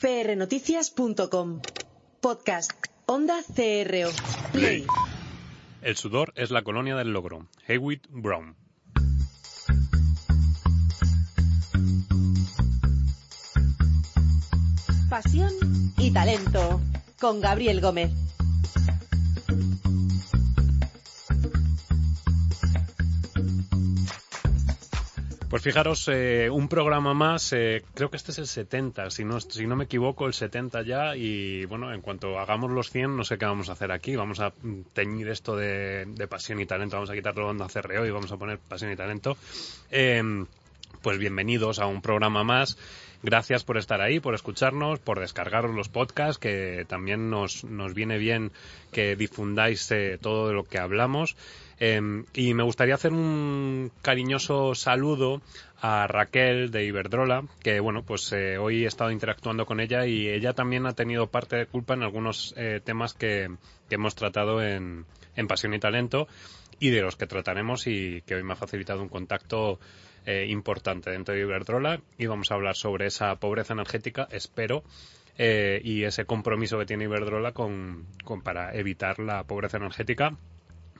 prnoticias.com. Podcast. Onda CRO. Play. El sudor es la colonia del logro. Hewitt Brown. Pasión y talento. Con Gabriel Gómez. Pues fijaros, eh, un programa más, eh, creo que este es el 70, si no, si no me equivoco, el 70 ya, y bueno, en cuanto hagamos los 100, no sé qué vamos a hacer aquí, vamos a teñir esto de, de pasión y talento, vamos a quitarlo onda CRO y vamos a poner pasión y talento. Eh, pues bienvenidos a un programa más. Gracias por estar ahí, por escucharnos, por descargaros los podcasts, que también nos, nos viene bien que difundáis eh, todo de lo que hablamos. Eh, y me gustaría hacer un cariñoso saludo a Raquel de Iberdrola, que bueno, pues eh, hoy he estado interactuando con ella y ella también ha tenido parte de culpa en algunos eh, temas que, que, hemos tratado en, en Pasión y Talento y de los que trataremos y que hoy me ha facilitado un contacto eh, importante dentro de Iberdrola y vamos a hablar sobre esa pobreza energética, espero, eh, y ese compromiso que tiene Iberdrola con, con, para evitar la pobreza energética.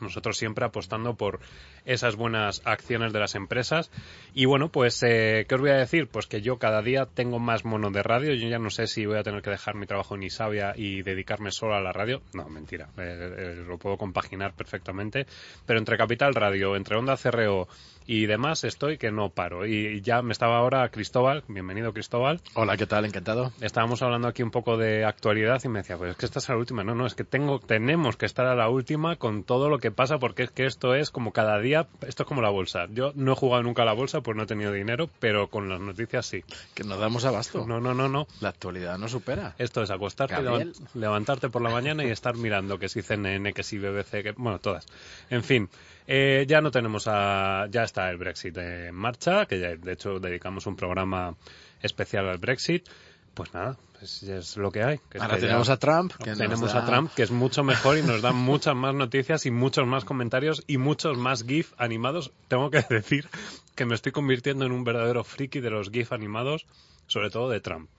Nosotros siempre apostando por esas buenas acciones de las empresas. Y bueno, pues, eh, ¿qué os voy a decir? Pues que yo cada día tengo más mono de radio. Yo ya no sé si voy a tener que dejar mi trabajo en Isabia y dedicarme solo a la radio. No, mentira. Eh, eh, lo puedo compaginar perfectamente. Pero entre Capital Radio, entre Onda CRO y demás estoy que no paro. Y ya me estaba ahora Cristóbal. Bienvenido, Cristóbal. Hola, ¿qué tal? Encantado. Estábamos hablando aquí un poco de actualidad y me decía, pues es que esta es la última. No, no, es que tengo, tenemos que estar a la última con todo lo que pasa porque es que esto es como cada día, esto es como la bolsa. Yo no he jugado nunca a la bolsa pues no he tenido dinero, pero con las noticias sí. Que nos damos abasto. No, no, no, no. La actualidad no supera. Esto es acostarte, Gabriel. levantarte por la mañana y estar mirando que si CNN, que si BBC, que bueno, todas. En fin. Eh, ya no tenemos a, ya está el Brexit en marcha, que ya, de hecho dedicamos un programa especial al Brexit. Pues nada, pues es lo que hay. Que Ahora es que tenemos ya, a Trump. Que tenemos da... a Trump, que es mucho mejor y nos da muchas más noticias y muchos más comentarios y muchos más GIF animados. Tengo que decir que me estoy convirtiendo en un verdadero friki de los GIF animados, sobre todo de Trump.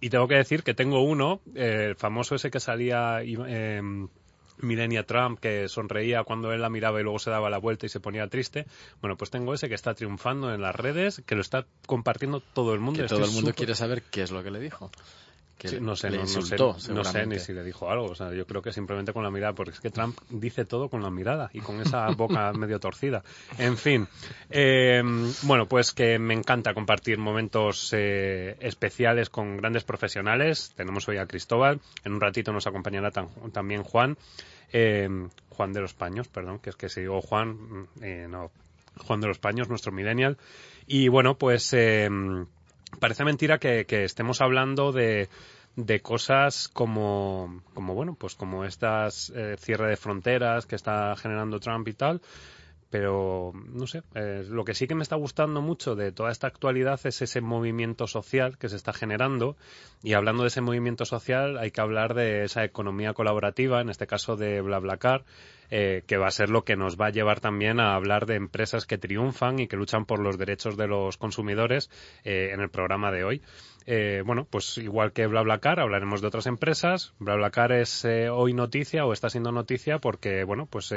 Y tengo que decir que tengo uno, eh, el famoso ese que salía... Eh, Milenia Trump que sonreía cuando él la miraba y luego se daba la vuelta y se ponía triste. Bueno, pues tengo ese que está triunfando en las redes, que lo está compartiendo todo el mundo. Que todo el mundo super... quiere saber qué es lo que le dijo. Que sí, no sé, no, insultó, no, sé, no sé ni si le dijo algo. O sea, yo creo que simplemente con la mirada, porque es que Trump dice todo con la mirada y con esa boca medio torcida. En fin, eh, bueno, pues que me encanta compartir momentos eh, especiales con grandes profesionales. Tenemos hoy a Cristóbal, en un ratito nos acompañará tan, también Juan. Eh, Juan de los Paños, perdón, que es que si digo Juan, eh, no, Juan de los Paños, nuestro millennial. Y bueno, pues parece mentira que, estemos hablando de, de cosas como, como bueno, pues como estas eh, cierre de fronteras que está generando Trump y tal. Pero, no sé, eh, lo que sí que me está gustando mucho de toda esta actualidad es ese movimiento social que se está generando. Y hablando de ese movimiento social, hay que hablar de esa economía colaborativa, en este caso de BlaBlaCar, eh, que va a ser lo que nos va a llevar también a hablar de empresas que triunfan y que luchan por los derechos de los consumidores eh, en el programa de hoy. Eh, bueno, pues igual que BlaBlaCar, hablaremos de otras empresas. BlaBlaCar es hoy noticia o está siendo noticia porque, bueno, pues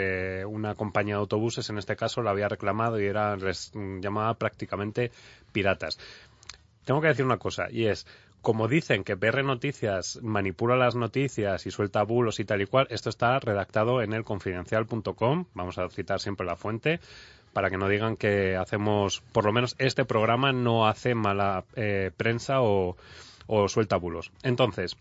una compañía de autobuses, en este caso, la había reclamado y era les llamaba prácticamente piratas. Tengo que decir una cosa y es, como dicen que PR Noticias manipula las noticias y suelta bulos y tal y cual, esto está redactado en el confidencial.com, vamos a citar siempre la fuente, para que no digan que hacemos, por lo menos este programa no hace mala eh, prensa o, suelta bulos. Entonces,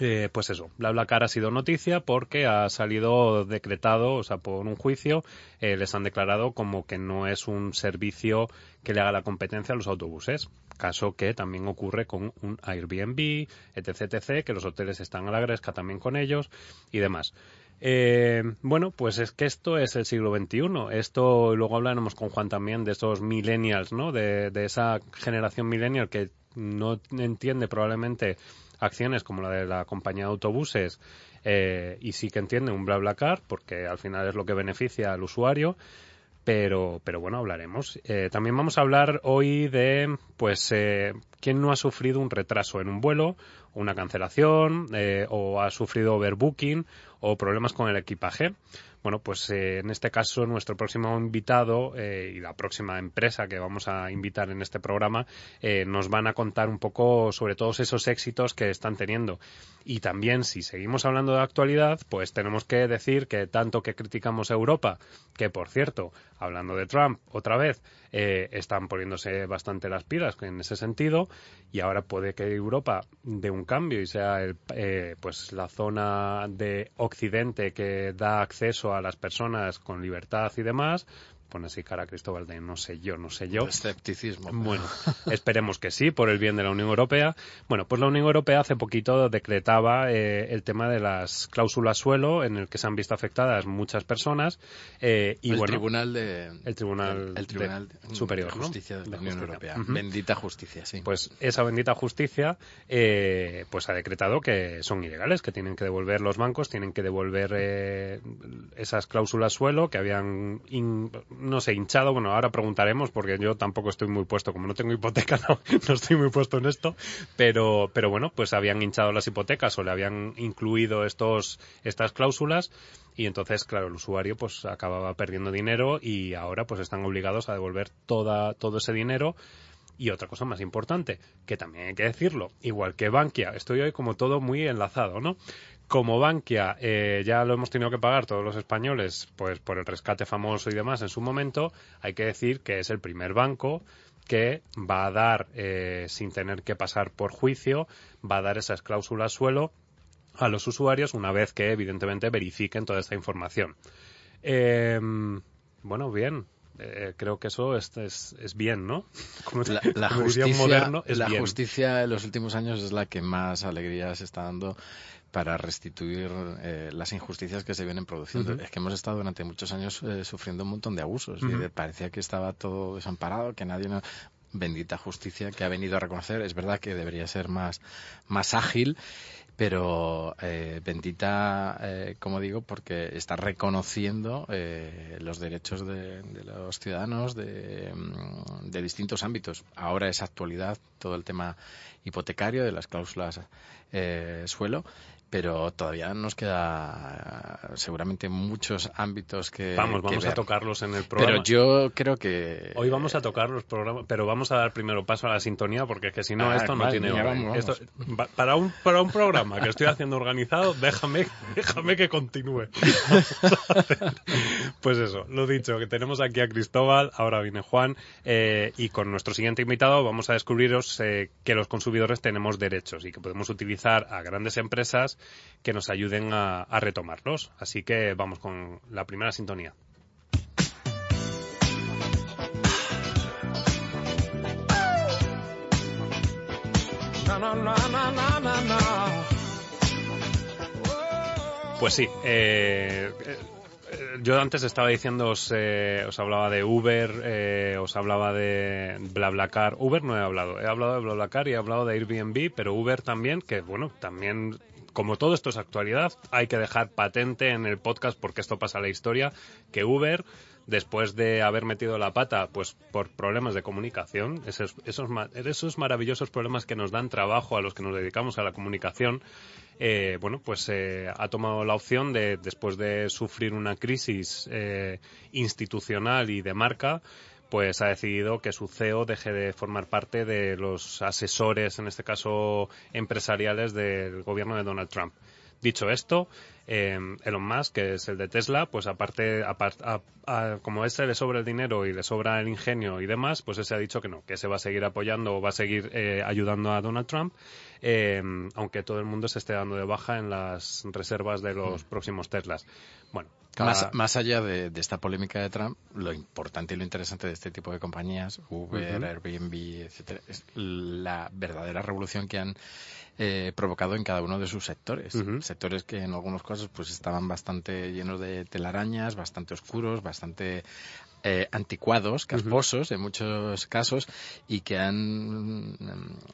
eh, pues eso, BlaBlaCar ha sido noticia porque ha salido decretado, o sea, por un juicio, eh, les han declarado como que no es un servicio que le haga la competencia a los autobuses. Caso que también ocurre con un Airbnb, etc, etc, que los hoteles están a la gresca también con ellos y demás. Eh, bueno, pues es que esto es el siglo XXI. Esto, luego hablaremos con Juan también de estos millennials, ¿no? De, de esa generación millennial que no entiende probablemente acciones como la de la compañía de autobuses eh, y sí que entiende un BlaBlaCar porque al final es lo que beneficia al usuario. Pero, pero bueno, hablaremos. Eh, también vamos a hablar hoy de, pues, eh, quién no ha sufrido un retraso en un vuelo, una cancelación, eh, o ha sufrido overbooking, o problemas con el equipaje. Bueno, pues eh, en este caso nuestro próximo invitado eh, y la próxima empresa que vamos a invitar en este programa eh, nos van a contar un poco sobre todos esos éxitos que están teniendo. Y también, si seguimos hablando de actualidad, pues tenemos que decir que tanto que criticamos a Europa, que por cierto, hablando de Trump otra vez, están poniéndose bastante las pilas en ese sentido y ahora puede que Europa dé un cambio y sea el, pues la zona de que da acceso a las personas con libertad y demás pone así cara a Cristóbal de no sé yo, no sé yo. Escepticismo. Bueno, esperemos que sí, por el bien de la Unión Europea. Bueno, pues la Unión Europea hace poquito decretaba eh, el tema de las cláusulas suelo, en el que se han visto afectadas muchas personas. Eh, y el bueno, tribunal de el tribunal, el, el tribunal de, superior de justicia ¿no? de la Unión. Europea. Uh -huh. Bendita justicia, sí. Pues esa bendita justicia, eh, pues ha decretado que son ilegales, que tienen que devolver los bancos, tienen que devolver eh, esas cláusulas suelo que habían, in, no sé, hinchado. Bueno, ahora preguntaremos porque yo tampoco estoy muy puesto, como no tengo hipoteca, no, no estoy muy puesto en esto, pero, pero bueno, pues habían hinchado las hipotecas o le habían incluido estos, estas cláusulas y entonces, claro, el usuario pues acababa perdiendo dinero y ahora pues están obligados a devolver toda, todo ese dinero. Y otra cosa más importante, que también hay que decirlo, igual que Bankia, estoy hoy como todo muy enlazado, ¿no? Como Bankia eh, ya lo hemos tenido que pagar todos los españoles, pues por el rescate famoso y demás en su momento, hay que decir que es el primer banco que va a dar, eh, sin tener que pasar por juicio, va a dar esas cláusulas suelo a los usuarios una vez que evidentemente verifiquen toda esta información. Eh, bueno, bien. Eh, creo que eso es, es, es bien, ¿no? Como, la, la como justicia, moderno, es la bien. justicia en los últimos años es la que más alegría se está dando para restituir eh, las injusticias que se vienen produciendo. Uh -huh. Es que hemos estado durante muchos años eh, sufriendo un montón de abusos. Uh -huh. y parecía que estaba todo desamparado, que nadie no... Bendita justicia que ha venido a reconocer. Es verdad que debería ser más, más ágil pero eh, bendita, eh, como digo, porque está reconociendo eh, los derechos de, los ciudadanos de, de, distintos ámbitos. Ahora es actualidad todo el tema hipotecario de las cláusulas eh, suelo pero todavía nos queda seguramente muchos ámbitos que vamos vamos que a tocarlos en el programa. pero yo creo que hoy vamos a tocar los programas pero vamos a dar primero paso a la sintonía porque es que si no ah, esto no vale, tiene vamos, vamos. Esto, para un para un programa que estoy haciendo organizado déjame déjame que continúe. Pues eso lo dicho que tenemos aquí a Cristóbal ahora viene Juan eh, y con nuestro siguiente invitado vamos a descubriros eh, que los consumidores tenemos derechos y que podemos utilizar a grandes empresas que nos ayuden a, retomarlos. Así que vamos con la primera sintonía. Pues sí, eh, yo antes estaba diciendo, os, eh, os hablaba de Uber, eh, os hablaba de BlaBlaCar. Uber no he hablado, he hablado de BlaBlaCar y he hablado de Airbnb, pero Uber también, que bueno, también como todo esto es actualidad, hay que dejar patente en el podcast porque esto pasa a la historia, que Uber, después de haber metido la pata, pues por problemas de comunicación, esos, esos, maravillosos problemas que nos dan trabajo a los que nos dedicamos a la comunicación, eh, bueno, pues eh, ha tomado la opción de, después de sufrir una crisis eh, institucional y de marca, pues ha decidido que su CEO deje de formar parte de los asesores, en este caso empresariales, del gobierno de Donald Trump. Dicho esto, eh, Elon Musk, que es el de Tesla, pues aparte, apart, a, a, como a ese le sobra el dinero y le sobra el ingenio y demás, pues ese ha dicho que no, que se va a seguir apoyando o va a seguir eh, ayudando a Donald Trump, eh, aunque todo el mundo se esté dando de baja en las reservas de los mm. próximos Teslas. Bueno, cada... más, más, allá de, de, esta polémica de Trump, lo importante y lo interesante de este tipo de compañías, Uber, uh -huh. Airbnb, etcétera, es la verdadera revolución que han eh, provocado en cada uno de sus sectores. Uh -huh. Sectores que en algunos casos pues estaban bastante llenos de telarañas, bastante oscuros, bastante eh, anticuados, casposos en muchos casos y que han,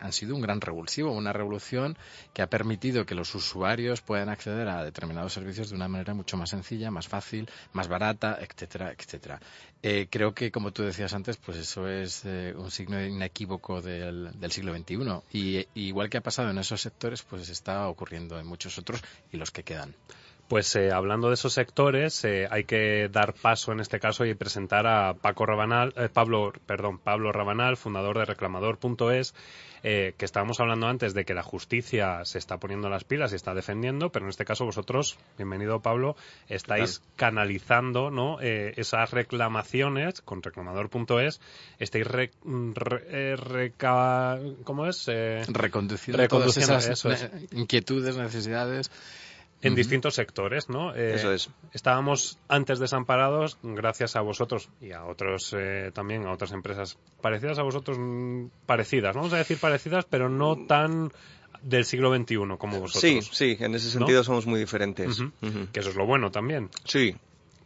han sido un gran revulsivo, una revolución que ha permitido que los usuarios puedan acceder a determinados servicios de una manera mucho más sencilla, más fácil, más barata, etcétera, etcétera. Eh, creo que, como tú decías antes, pues eso es eh, un signo inequívoco del, del siglo XXI. Y, igual que ha pasado en esos sectores, pues está ocurriendo en muchos otros y los que quedan. Pues eh, hablando de esos sectores, eh, hay que dar paso en este caso y presentar a Paco Rabanal, eh, Pablo, perdón, Pablo Rabanal, fundador de Reclamador.es, que estábamos hablando antes de que la justicia se está poniendo las pilas y está defendiendo, pero en este caso vosotros, bienvenido Pablo, estáis canalizando ¿no? esas reclamaciones con Reclamador.es, estáis ¿cómo es? reconduciendo, todas esas inquietudes, necesidades en distintos sectores, ¿no? Eh, Eso es. Estábamos antes desamparados gracias a vosotros y a otros eh, también, a otras empresas parecidas a vosotros, mm, parecidas, vamos a decir parecidas, pero no tan del siglo XXI como vosotros. Sí, sí, en ese sentido somos muy diferentes. Que eso es lo bueno también. Sí,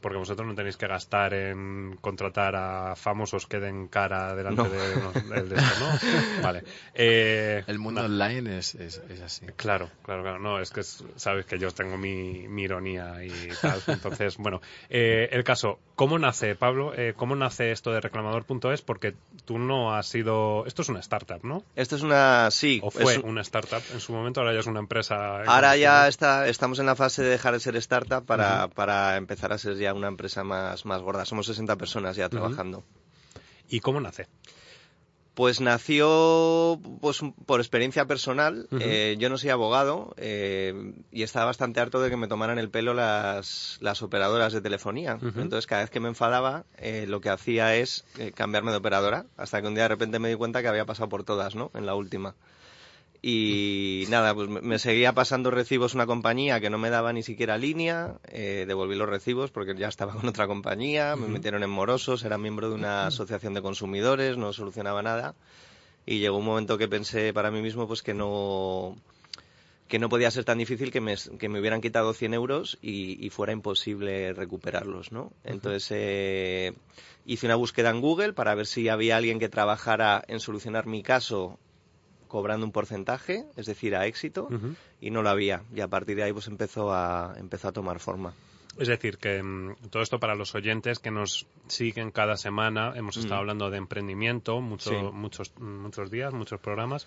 porque vosotros no tenéis que gastar en contratar a famosos que den cara delante de, de, esto, ¿no? Vale. Eh, el mundo online es, es, así. Claro, claro, claro. No, es que sabes que yo tengo mi, mi ironía y tal. Entonces, bueno, eh, el caso, ¿cómo nace, Pablo? Eh, ¿Cómo nace esto de reclamador.es? Porque tú no has sido... Esto es una startup, ¿no? Esto es una... Sí. ¿O fue una startup en su momento? Ahora ya es una empresa... Ahora ya está, estamos en la fase de dejar de ser startup para, para empezar a ser ya una empresa más, más gorda. Somos 60 personas ya trabajando. ¿Y cómo nace? Pues nació pues, por experiencia personal. Eh, yo no soy abogado eh, y estaba bastante harto de que me tomaran el pelo las, las operadoras de telefonía. Entonces, cada vez que me enfadaba, eh, lo que hacía es cambiarme de operadora, hasta que un día de repente me di cuenta que había pasado por todas, ¿no? En la última. Y nada, pues me seguía pasando recibos una compañía que no me daba ni siquiera línea, eh, devolví los recibos porque ya estaba con otra compañía, me metieron en morosos, era miembro de una asociación de consumidores, no solucionaba nada. Y llegó un momento que pensé para mí mismo pues que no que no podía ser tan difícil que me, que me hubieran quitado 100 euros y, fuera imposible recuperarlos, ¿no? Entonces eh, hice una búsqueda en Google para ver si había alguien que trabajara en solucionar mi caso cobrando un porcentaje, es decir, a éxito, y no lo había. Y a partir de ahí pues empezó a, empezó a tomar forma. Es decir, que mm, todo esto para los oyentes que nos siguen cada semana, hemos estado mm. hablando de emprendimiento muchos, muchos días, muchos programas.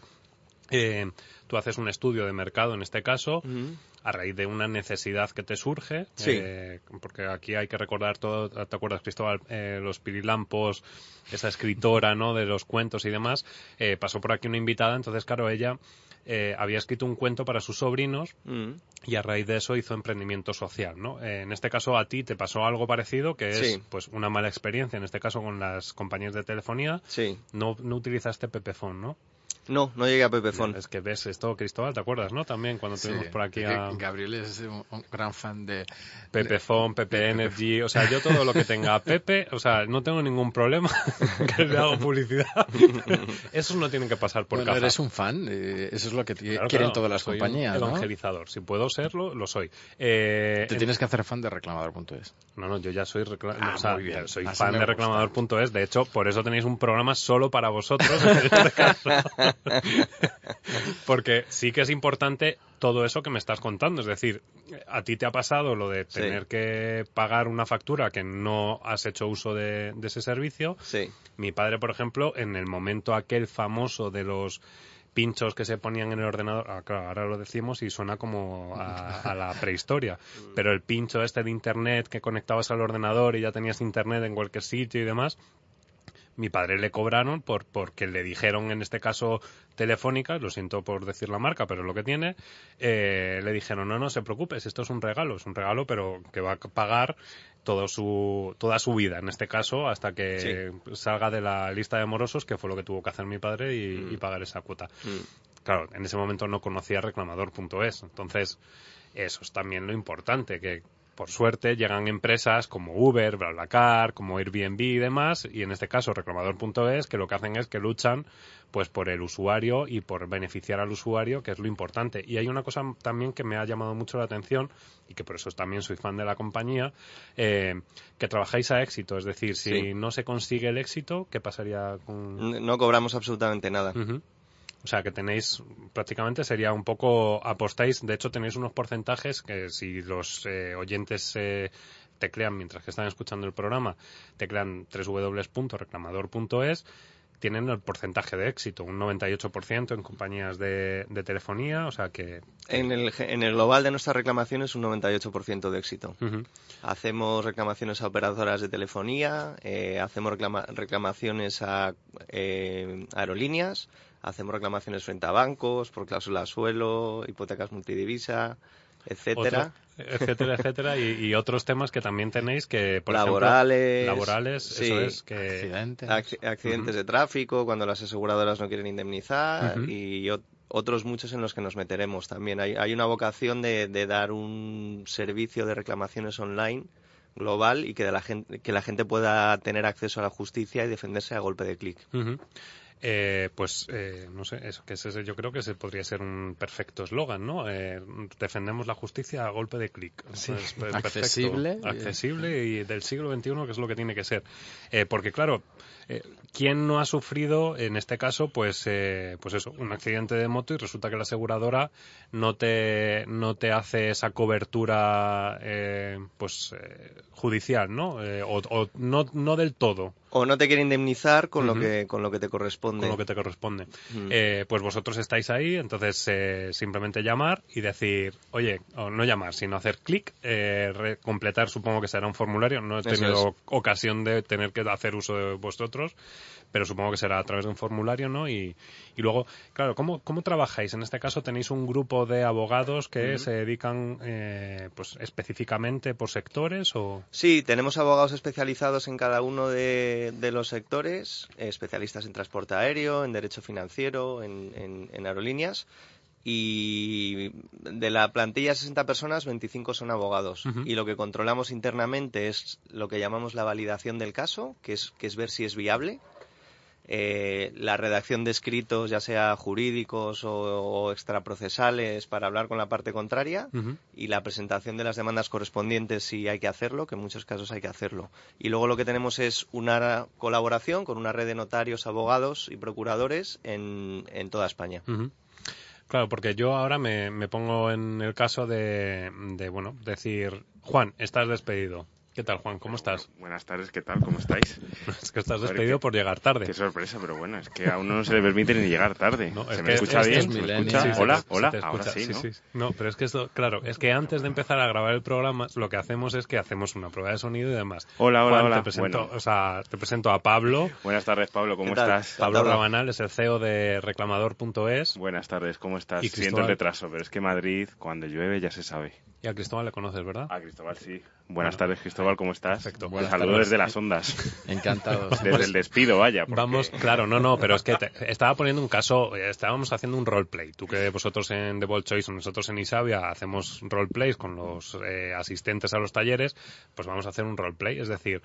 Eh, tú haces un estudio de mercado en este caso a raíz de una necesidad que te surge eh, porque aquí hay que recordar todo te acuerdas Cristóbal eh, los pirilampos esa escritora no de los cuentos y demás pasó por aquí una invitada entonces claro ella había escrito un cuento para sus sobrinos mm. y a raíz de eso hizo emprendimiento social, ¿no? en este caso a ti te pasó algo parecido, que es pues una mala experiencia, en este caso con las compañías de telefonía. Sí. No, no utilizaste Pepefon, ¿no? No, no llegué a Pepefon. Es que ves esto, Cristóbal, ¿te acuerdas, no? También cuando tuvimos por aquí a... Gabriel es un, gran fan de... Pepefon, Pepe Energy, o sea, yo todo lo que tenga Pepe, o sea, no tengo ningún problema que le hago publicidad. Esos no tienen que pasar por bueno, eres un fan, eh, eso es lo que quieren todas las compañías, evangelizador, si puedo serlo, lo soy. Eh, Te tienes que hacer fan de reclamador.es. No, no, yo ya soy, ah, soy fan de reclamador.es, de hecho, por eso tenéis un programa solo para vosotros en este caso. Porque sí que es importante todo eso que me estás contando. Es decir, a ti te ha pasado lo de tener que pagar una factura que no has hecho uso de, ese servicio. Sí. Mi padre, por ejemplo, en el momento aquel famoso de los pinchos que se ponían en el ordenador, ah, ahora lo decimos y suena como a, a, la prehistoria, pero el pincho este de internet que conectabas al ordenador y ya tenías internet en cualquier sitio y demás, mi padre le cobraron por porque le dijeron en este caso telefónica lo siento por decir la marca pero es lo que tiene eh, le dijeron no no se preocupes esto es un regalo es un regalo pero que va a pagar todo su, toda su vida en este caso hasta que salga de la lista de morosos que fue lo que tuvo que hacer mi padre y, mm. pagar esa cuota mm. claro en ese momento no conocía reclamador.es entonces eso es también lo importante que por suerte, llegan empresas como Uber, BlaBlaCar, como Airbnb y demás, y en este caso reclamador.es, que lo que hacen es que luchan pues por el usuario y por beneficiar al usuario, que es lo importante. Y hay una cosa también que me ha llamado mucho la atención y que por eso también soy fan de la compañía, eh, que trabajáis a éxito. Es decir, si no se consigue el éxito, ¿qué pasaría con...? No cobramos absolutamente nada. O sea, que tenéis prácticamente sería un poco apostáis. De hecho, tenéis unos porcentajes que si los eh, oyentes eh, teclean mientras que están escuchando el programa, teclean www.reclamador.es tienen el porcentaje de éxito, un 98% en compañías de, telefonía, o sea que... En el, en el global de nuestras reclamaciones un 98% de éxito. Hacemos reclamaciones a operadoras de telefonía, eh, hacemos reclamaciones a eh, aerolíneas, hacemos reclamaciones frente a bancos por cláusula suelo, hipotecas multidivisa, etcétera. etcétera, etcétera, y, otros temas que también tenéis que, por laborales, ejemplo, laborales, eso es que accidentes, accidentes de tráfico cuando las aseguradoras no quieren indemnizar y otros muchos en los que nos meteremos también. Hay, hay una vocación de, dar un servicio de reclamaciones online global y que, la gente, que la gente pueda tener acceso a la justicia y defenderse a golpe de clic. Eh, pues eh, no sé, eso, que ese, yo creo que ese podría ser un perfecto eslogan, ¿no? Eh, defendemos la justicia a golpe de clic. Sí. accesible. Accesible y del siglo XXI, que es lo que tiene que ser. porque claro, eh, ¿Quién no ha sufrido, en este caso, pues, eh, pues eso, un accidente de moto y resulta que la aseguradora no te, no te hace esa cobertura, eh, pues, judicial, ¿no? O, no, no del todo. O no te quiere indemnizar con lo que con lo que te corresponde. Con lo que te corresponde. pues vosotros estáis ahí, entonces simplemente llamar y decir, oye, o no llamar, sino hacer clic, completar, supongo que será un formulario. No he tenido ocasión de tener que hacer uso de vosotros pero supongo que será a través de un formulario, ¿no? Y, y luego, claro, ¿cómo, ¿cómo trabajáis? En este caso tenéis un grupo de abogados que se dedican eh, pues específicamente por sectores o... Sí, tenemos abogados especializados en cada uno de, los sectores, especialistas en transporte aéreo, en derecho financiero, en, en, aerolíneas y de la plantilla de 60 personas, 25 son abogados. Y lo que controlamos internamente es lo que llamamos la validación del caso, que es, que es ver si es viable. Eh, la redacción de escritos, ya sea jurídicos o, extraprocesales, para hablar con la parte contraria, y la presentación de las demandas correspondientes si hay que hacerlo, que en muchos casos hay que hacerlo. Y luego lo que tenemos es una colaboración con una red de notarios, abogados y procuradores en, en toda España. Claro, porque yo ahora me, me pongo en el caso de, de, bueno, decir, Juan, estás despedido. ¿Qué tal, Juan? ¿Cómo estás? buenas tardes, ¿qué tal? ¿Cómo estáis? es que estás despedido por llegar tarde. Qué sorpresa, pero bueno, es que a uno no se le permite ni llegar tarde. ¿Se me escucha bien? ¿Se me escucha? hola, hola, ahora sí, ¿no? Sí, no, pero es que esto, claro, es que antes de empezar a grabar el programa, lo que hacemos es que hacemos una prueba de sonido y demás. Hola, hola, hola. Te presento, o sea, te presento a Pablo. Buenas tardes, Pablo, ¿cómo estás? Pablo Rabanal es el CEO de reclamador.es. Buenas tardes, ¿cómo estás? Siento el retraso, pero es que Madrid, cuando llueve, ya se sabe. Y a Cristóbal le conoces, ¿verdad? A Cristóbal sí. Buenas tardes, Cristóbal, ¿cómo estás? Perfecto. Buenas Saludos desde las ondas. Encantado. Desde el despido, vaya. Vamos, claro, no, no, pero es que estaba poniendo un caso, estábamos haciendo un roleplay. Tú que vosotros en The Ball Choice o nosotros en Isabia hacemos roleplays con los eh, asistentes a los talleres, pues vamos a hacer un roleplay. Es decir,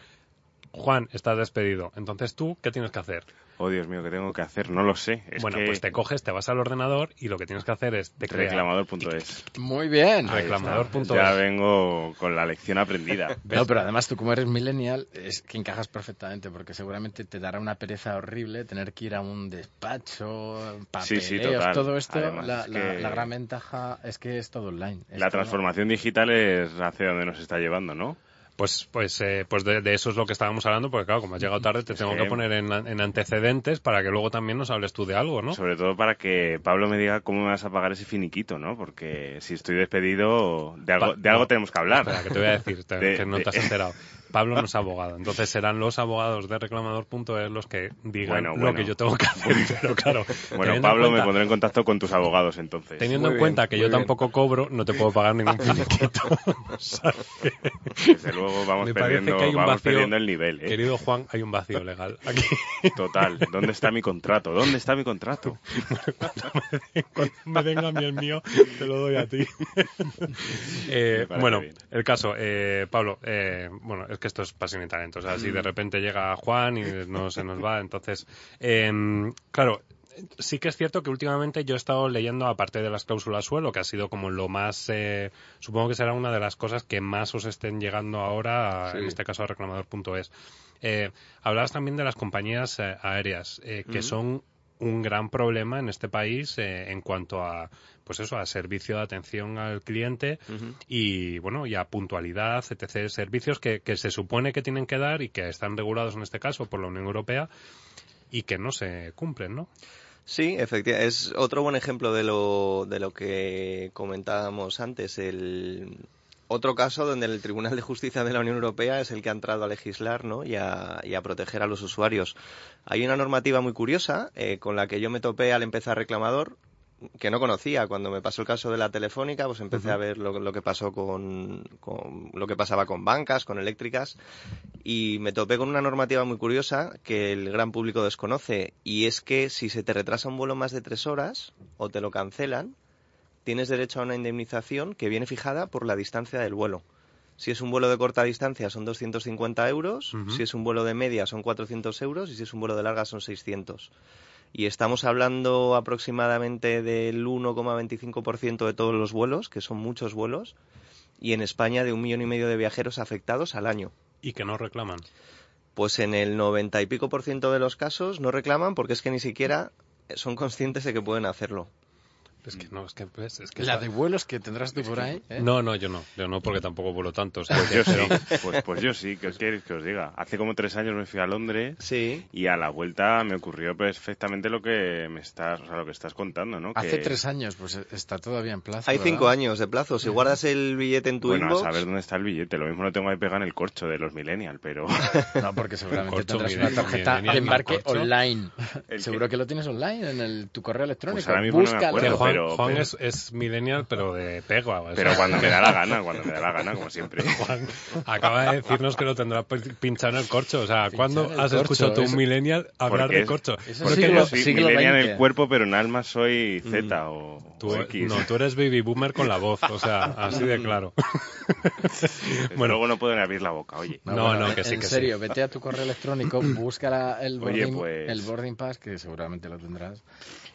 Juan, estás despedido. Entonces tú, ¿qué tienes que hacer? Oh, Dios mío, ¿qué tengo que hacer? No lo sé. bueno, pues te coges, te vas al ordenador y lo que tienes que hacer es... Te Reclamador.es. Muy bien. Reclamador.es. Ya vengo con la lección aprendida. no, pero además tú como eres millennial, es que encajas perfectamente porque seguramente te dará una pereza horrible tener que ir a un despacho, papeleos, sí, sí, todo esto. la, gran ventaja es que es todo online. la transformación digital es hacia donde nos está llevando, ¿no? Pues, pues, eh, pues de, eso es lo que estábamos hablando, porque claro, como has llegado tarde, te tengo que, poner en, antecedentes para que luego también nos hables tú de algo, ¿no? Sobre todo para que Pablo me diga cómo me vas a pagar ese finiquito, ¿no? Porque si estoy despedido, de algo, de algo tenemos que hablar. Espera, que te voy a decir, que no te has enterado. Pablo no es abogado, entonces serán los abogados de reclamador.es los que digan lo que yo tengo que hacer. Pero claro, bueno, Pablo, me pondré en contacto con tus abogados entonces. Teniendo en cuenta que yo tampoco cobro, no te puedo pagar ningún finiquito. Desde luego vamos, perdiendo, vamos perdiendo el nivel. ¿eh? Querido Juan, hay un vacío legal aquí. Total. ¿Dónde está mi contrato? ¿Dónde está mi contrato? cuando, me, venga a mí el mío, te lo doy a ti. Eh, bueno, el caso, eh, Pablo, eh, bueno, es que esto es pasión y talento. O sea, si de mm. repente llega Juan y no se nos va, entonces, em, claro, sí que es cierto que últimamente yo he estado leyendo, aparte de las cláusulas suelo, que ha sido como lo más, eh, supongo que será una de las cosas que más os estén llegando ahora, en este caso a reclamador.es. Eh, hablabas también de las compañías eh, aéreas, eh, que son un gran problema en este país en cuanto a pues eso a servicio de atención al cliente y bueno y a puntualidad etc servicios que, que se supone que tienen que dar y que están regulados en este caso por la Unión Europea y que no se cumplen no Sí, efectivamente. Es otro buen ejemplo de lo, de lo que comentábamos antes. El otro caso donde el Tribunal de Justicia de la Unión Europea es el que ha entrado a legislar ¿no? y, a, y a proteger a los usuarios. Hay una normativa muy curiosa eh, con la que yo me topé al empezar reclamador que no conocía. Cuando me pasó el caso de la telefónica, pues empecé a ver lo, que pasó con, lo que pasaba con bancas, con eléctricas, y me topé con una normativa muy curiosa que el gran público desconoce, y es que si se te retrasa un vuelo más de tres horas o te lo cancelan, tienes derecho a una indemnización que viene fijada por la distancia del vuelo. Si es un vuelo de corta distancia son 250 euros, si es un vuelo de media son 400 euros y si es un vuelo de larga son 600 y estamos hablando aproximadamente del 1,25% de todos los vuelos, que son muchos vuelos, y en España de un millón y medio de viajeros afectados al año. ¿Y que no reclaman? Pues en el 90 y pico por ciento de los casos no reclaman porque es que ni siquiera son conscientes de que pueden hacerlo. Es que no, es que, pues, es que ¿La de vuelos que tendrás tú por ahí? ¿eh? No, no, yo no. Yo no, porque tampoco vuelo tanto. pues, yo sí, pues, pues, yo sí, ¿qué os queréis que os diga? Hace como tres años me fui a Londres sí. y a la vuelta me ocurrió perfectamente lo que me estás, o sea, lo que estás contando, ¿no? Hace tres años, pues está todavía en plazo. Hay cinco años de plazo. Si guardas el billete en tu bueno, inbox... a saber dónde está el billete. Lo mismo lo tengo ahí pegado en el corcho de los millennials, pero... no, porque seguramente tendrás una tarjeta de embarque online. Seguro que lo tienes online en el, tu correo electrónico. Pues ahora mismo no me acuerdo, pero, Juan es es millennial, pero de pego. Pero cuando me da la gana, cuando me da la gana, como siempre. Juan acaba de decirnos que lo tendrá pinchado en el corcho. O sea, ¿cuándo has escuchado tú un millennial hablar de corcho? porque yo soy millennial en el cuerpo, pero en alma soy Z mm. o, tú, X. No, tú eres baby boomer con la voz, o sea, así de claro. bueno, luego no pueden abrir la boca, oye. No, no, que sí, en que serio, vete a tu correo electrónico, busca el, boarding, pues el boarding pass, que seguramente lo tendrás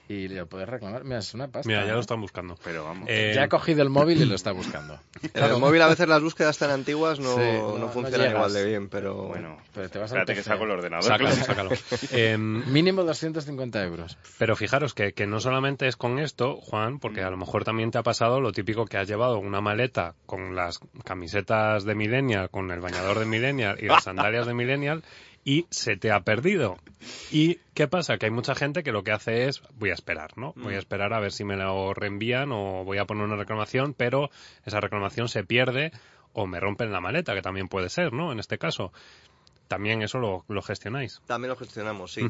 y lo puedes reclamar. Mira, es una pasta. Mira, ya lo están buscando. Pero vamos. Eh, ya ha cogido el móvil y lo está buscando. En el móvil a veces las búsquedas tan antiguas no, no, funcionan igual de bien, pero bueno. Pero te vas a Espérate que saco el ordenador. Sácalo, sácalo. eh, Mínimo 250 euros. Pero fijaros que, que no solamente es con esto, Juan, porque a lo mejor también te ha pasado lo típico que has llevado una maleta con las camisetas de Millennial, con el bañador de Millennial y las sandalias de Millennial y se te ha perdido. ¿Y qué pasa? Que hay mucha gente que lo que hace es, voy a esperar, ¿no? Voy a mm. esperar a ver si me lo reenvían o voy a poner una reclamación, pero esa reclamación se pierde o me rompen la maleta, que también puede ser, ¿no? En este caso. También eso lo, gestionáis. También lo gestionamos, sí.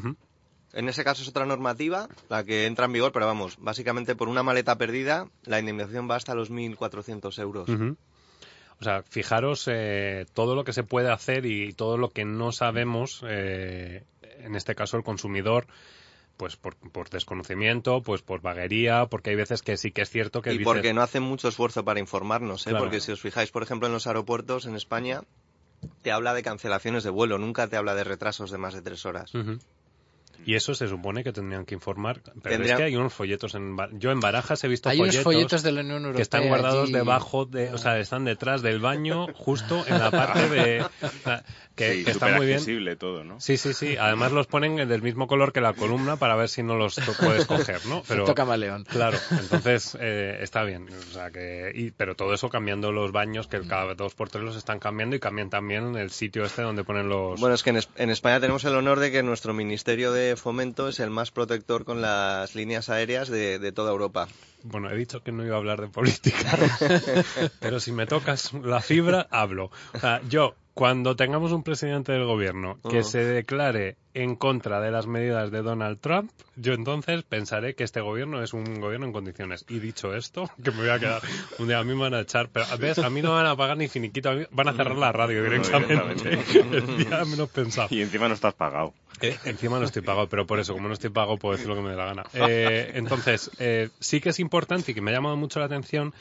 En ese caso es otra normativa, la que entra en vigor, pero vamos, básicamente por una maleta perdida, la indemnización va hasta los 1.400 euros. O sea, fijaros eh, todo lo que se puede hacer y todo lo que no sabemos, eh, en este caso el consumidor, pues por, desconocimiento, pues por vaguería, porque hay veces que sí que es cierto que... Y porque no hacen mucho esfuerzo para informarnos, ¿eh? porque si os fijáis, por ejemplo, en los aeropuertos en España, te habla de cancelaciones de vuelo, nunca te habla de retrasos de más de tres horas. Y eso se supone que tendrían que informar. Pero es que hay unos folletos en. Yo en Barajas he visto hay folletos. Unos folletos de la Unión Europea que están guardados debajo de. O sea, están detrás del baño, justo en la parte de. que, está muy bien. todo, ¿no? Sí, sí, sí. Además los ponen del mismo color que la columna para ver si no los puedes coger, ¿no? Pero, toca camaleón. Claro, entonces eh, está bien. O sea, que, y, pero todo eso cambiando los baños, que cada dos por tres los están cambiando y cambian también el sitio este donde ponen los. Bueno, es que en, en España tenemos el honor de que nuestro Ministerio de Fomento es el más protector con las líneas aéreas de, toda Europa. Bueno, he dicho que no iba a hablar de política, pero si me tocas la fibra, hablo. O sea, yo cuando tengamos un presidente del gobierno que se declare en contra de las medidas de Donald Trump, yo entonces pensaré que este gobierno es un gobierno en condiciones. Y dicho esto, que me voy a quedar un día a mí me van a echar, pero ¿ves? a mí no me van a pagar ni finiquito, van a cerrar la radio directamente. El día menos pensado. Y encima no estás pagado. Eh, encima no estoy pagado, pero por eso, como no estoy pagado, puedo decir lo que me dé la gana. Eh, entonces, eh, sí que es importante y que me ha llamado mucho la atención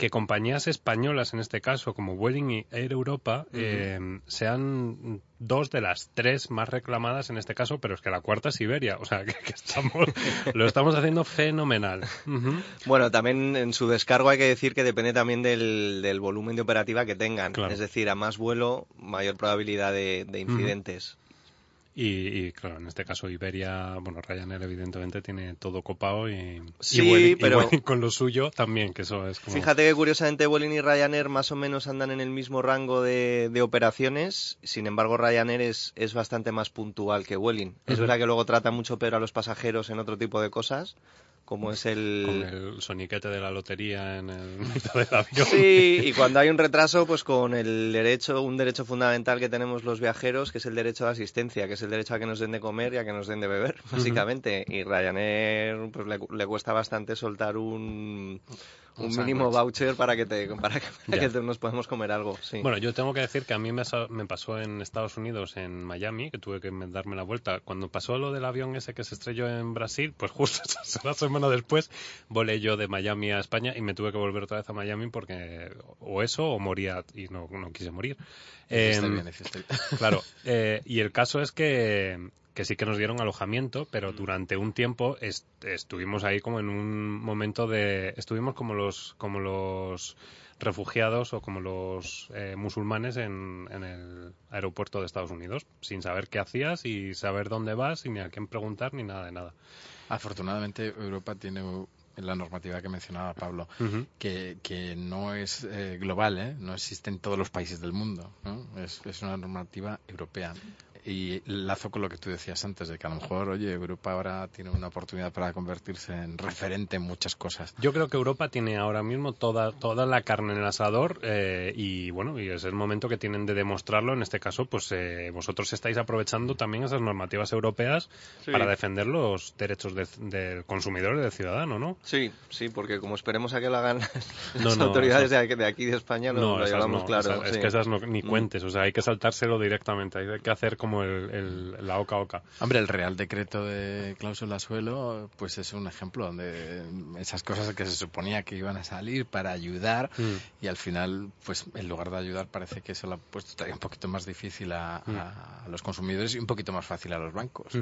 que compañías españolas, en este caso, como Vueling y Air Europa, eh, sean dos de las tres más reclamadas en este caso, pero es que la cuarta es Iberia. O sea, que, estamos, lo estamos haciendo fenomenal. Bueno, también en su descargo hay que decir que depende también del, volumen de operativa que tengan. Es decir, a más vuelo, mayor probabilidad de, incidentes. Y, claro, en este caso Iberia, bueno, Ryanair evidentemente tiene todo copado y, sí, pero con lo suyo también, que eso es como... Fíjate que curiosamente Vueling y Ryanair más o menos andan en el mismo rango de, operaciones, sin embargo Ryanair es, es bastante más puntual que Vueling. Es verdad que luego trata mucho peor a los pasajeros en otro tipo de cosas, como es el... Con el soniquete de la lotería en el mitad del avión. Sí, y cuando hay un retraso, pues con el derecho, un derecho fundamental que tenemos los viajeros, que es el derecho de asistencia, que es el derecho a que nos den de comer y a que nos den de beber, básicamente. Y Ryanair, pues le, le cuesta bastante soltar un un, mínimo voucher para que te para que, nos podamos comer algo. Sí. Bueno, yo tengo que decir que a mí me, me, pasó en Estados Unidos, en Miami, que tuve que darme la vuelta. Cuando pasó lo del avión ese que se estrelló en Brasil, pues justo una semana después volé yo de Miami a España y me tuve que volver otra vez a Miami porque o eso o moría y no, no quise morir. Eh, claro, eh, y el caso es que que sí que nos dieron alojamiento, pero mm. durante un tiempo estuvimos ahí como en un momento de... Estuvimos como los, como los refugiados o como los eh, musulmanes en, en, el aeropuerto de Estados Unidos, sin saber qué hacías y saber dónde vas y ni a quién preguntar ni nada de nada. Afortunadamente Europa tiene la normativa que mencionaba Pablo, que, que, no es eh, global, ¿eh? no existe en todos los países del mundo, es, es, una normativa europea y lazo con lo que tú decías antes, de que a lo mejor, oye, Europa ahora tiene una oportunidad para convertirse en referente en muchas cosas. Yo creo que Europa tiene ahora mismo toda, toda la carne en el asador eh, y bueno, y es el momento que tienen de demostrarlo. En este caso, pues eh, vosotros estáis aprovechando también esas normativas europeas para defender los derechos del consumidor y del ciudadano, ¿no? Sí, sí, porque como esperemos a que lo hagan las autoridades de, aquí, de España, lo, lo llevamos claro. es que esas ni mm. cuentes, o sea, hay que saltárselo directamente, hay que hacer como como el, la oca oca. Hombre, el Real Decreto de cláusula suelo, pues es un ejemplo donde esas cosas que se suponía que iban a salir para ayudar mm. y al final, pues en lugar de ayudar parece que se lo ha puesto todavía un poquito más difícil a, mm. los consumidores y un poquito más fácil a los bancos.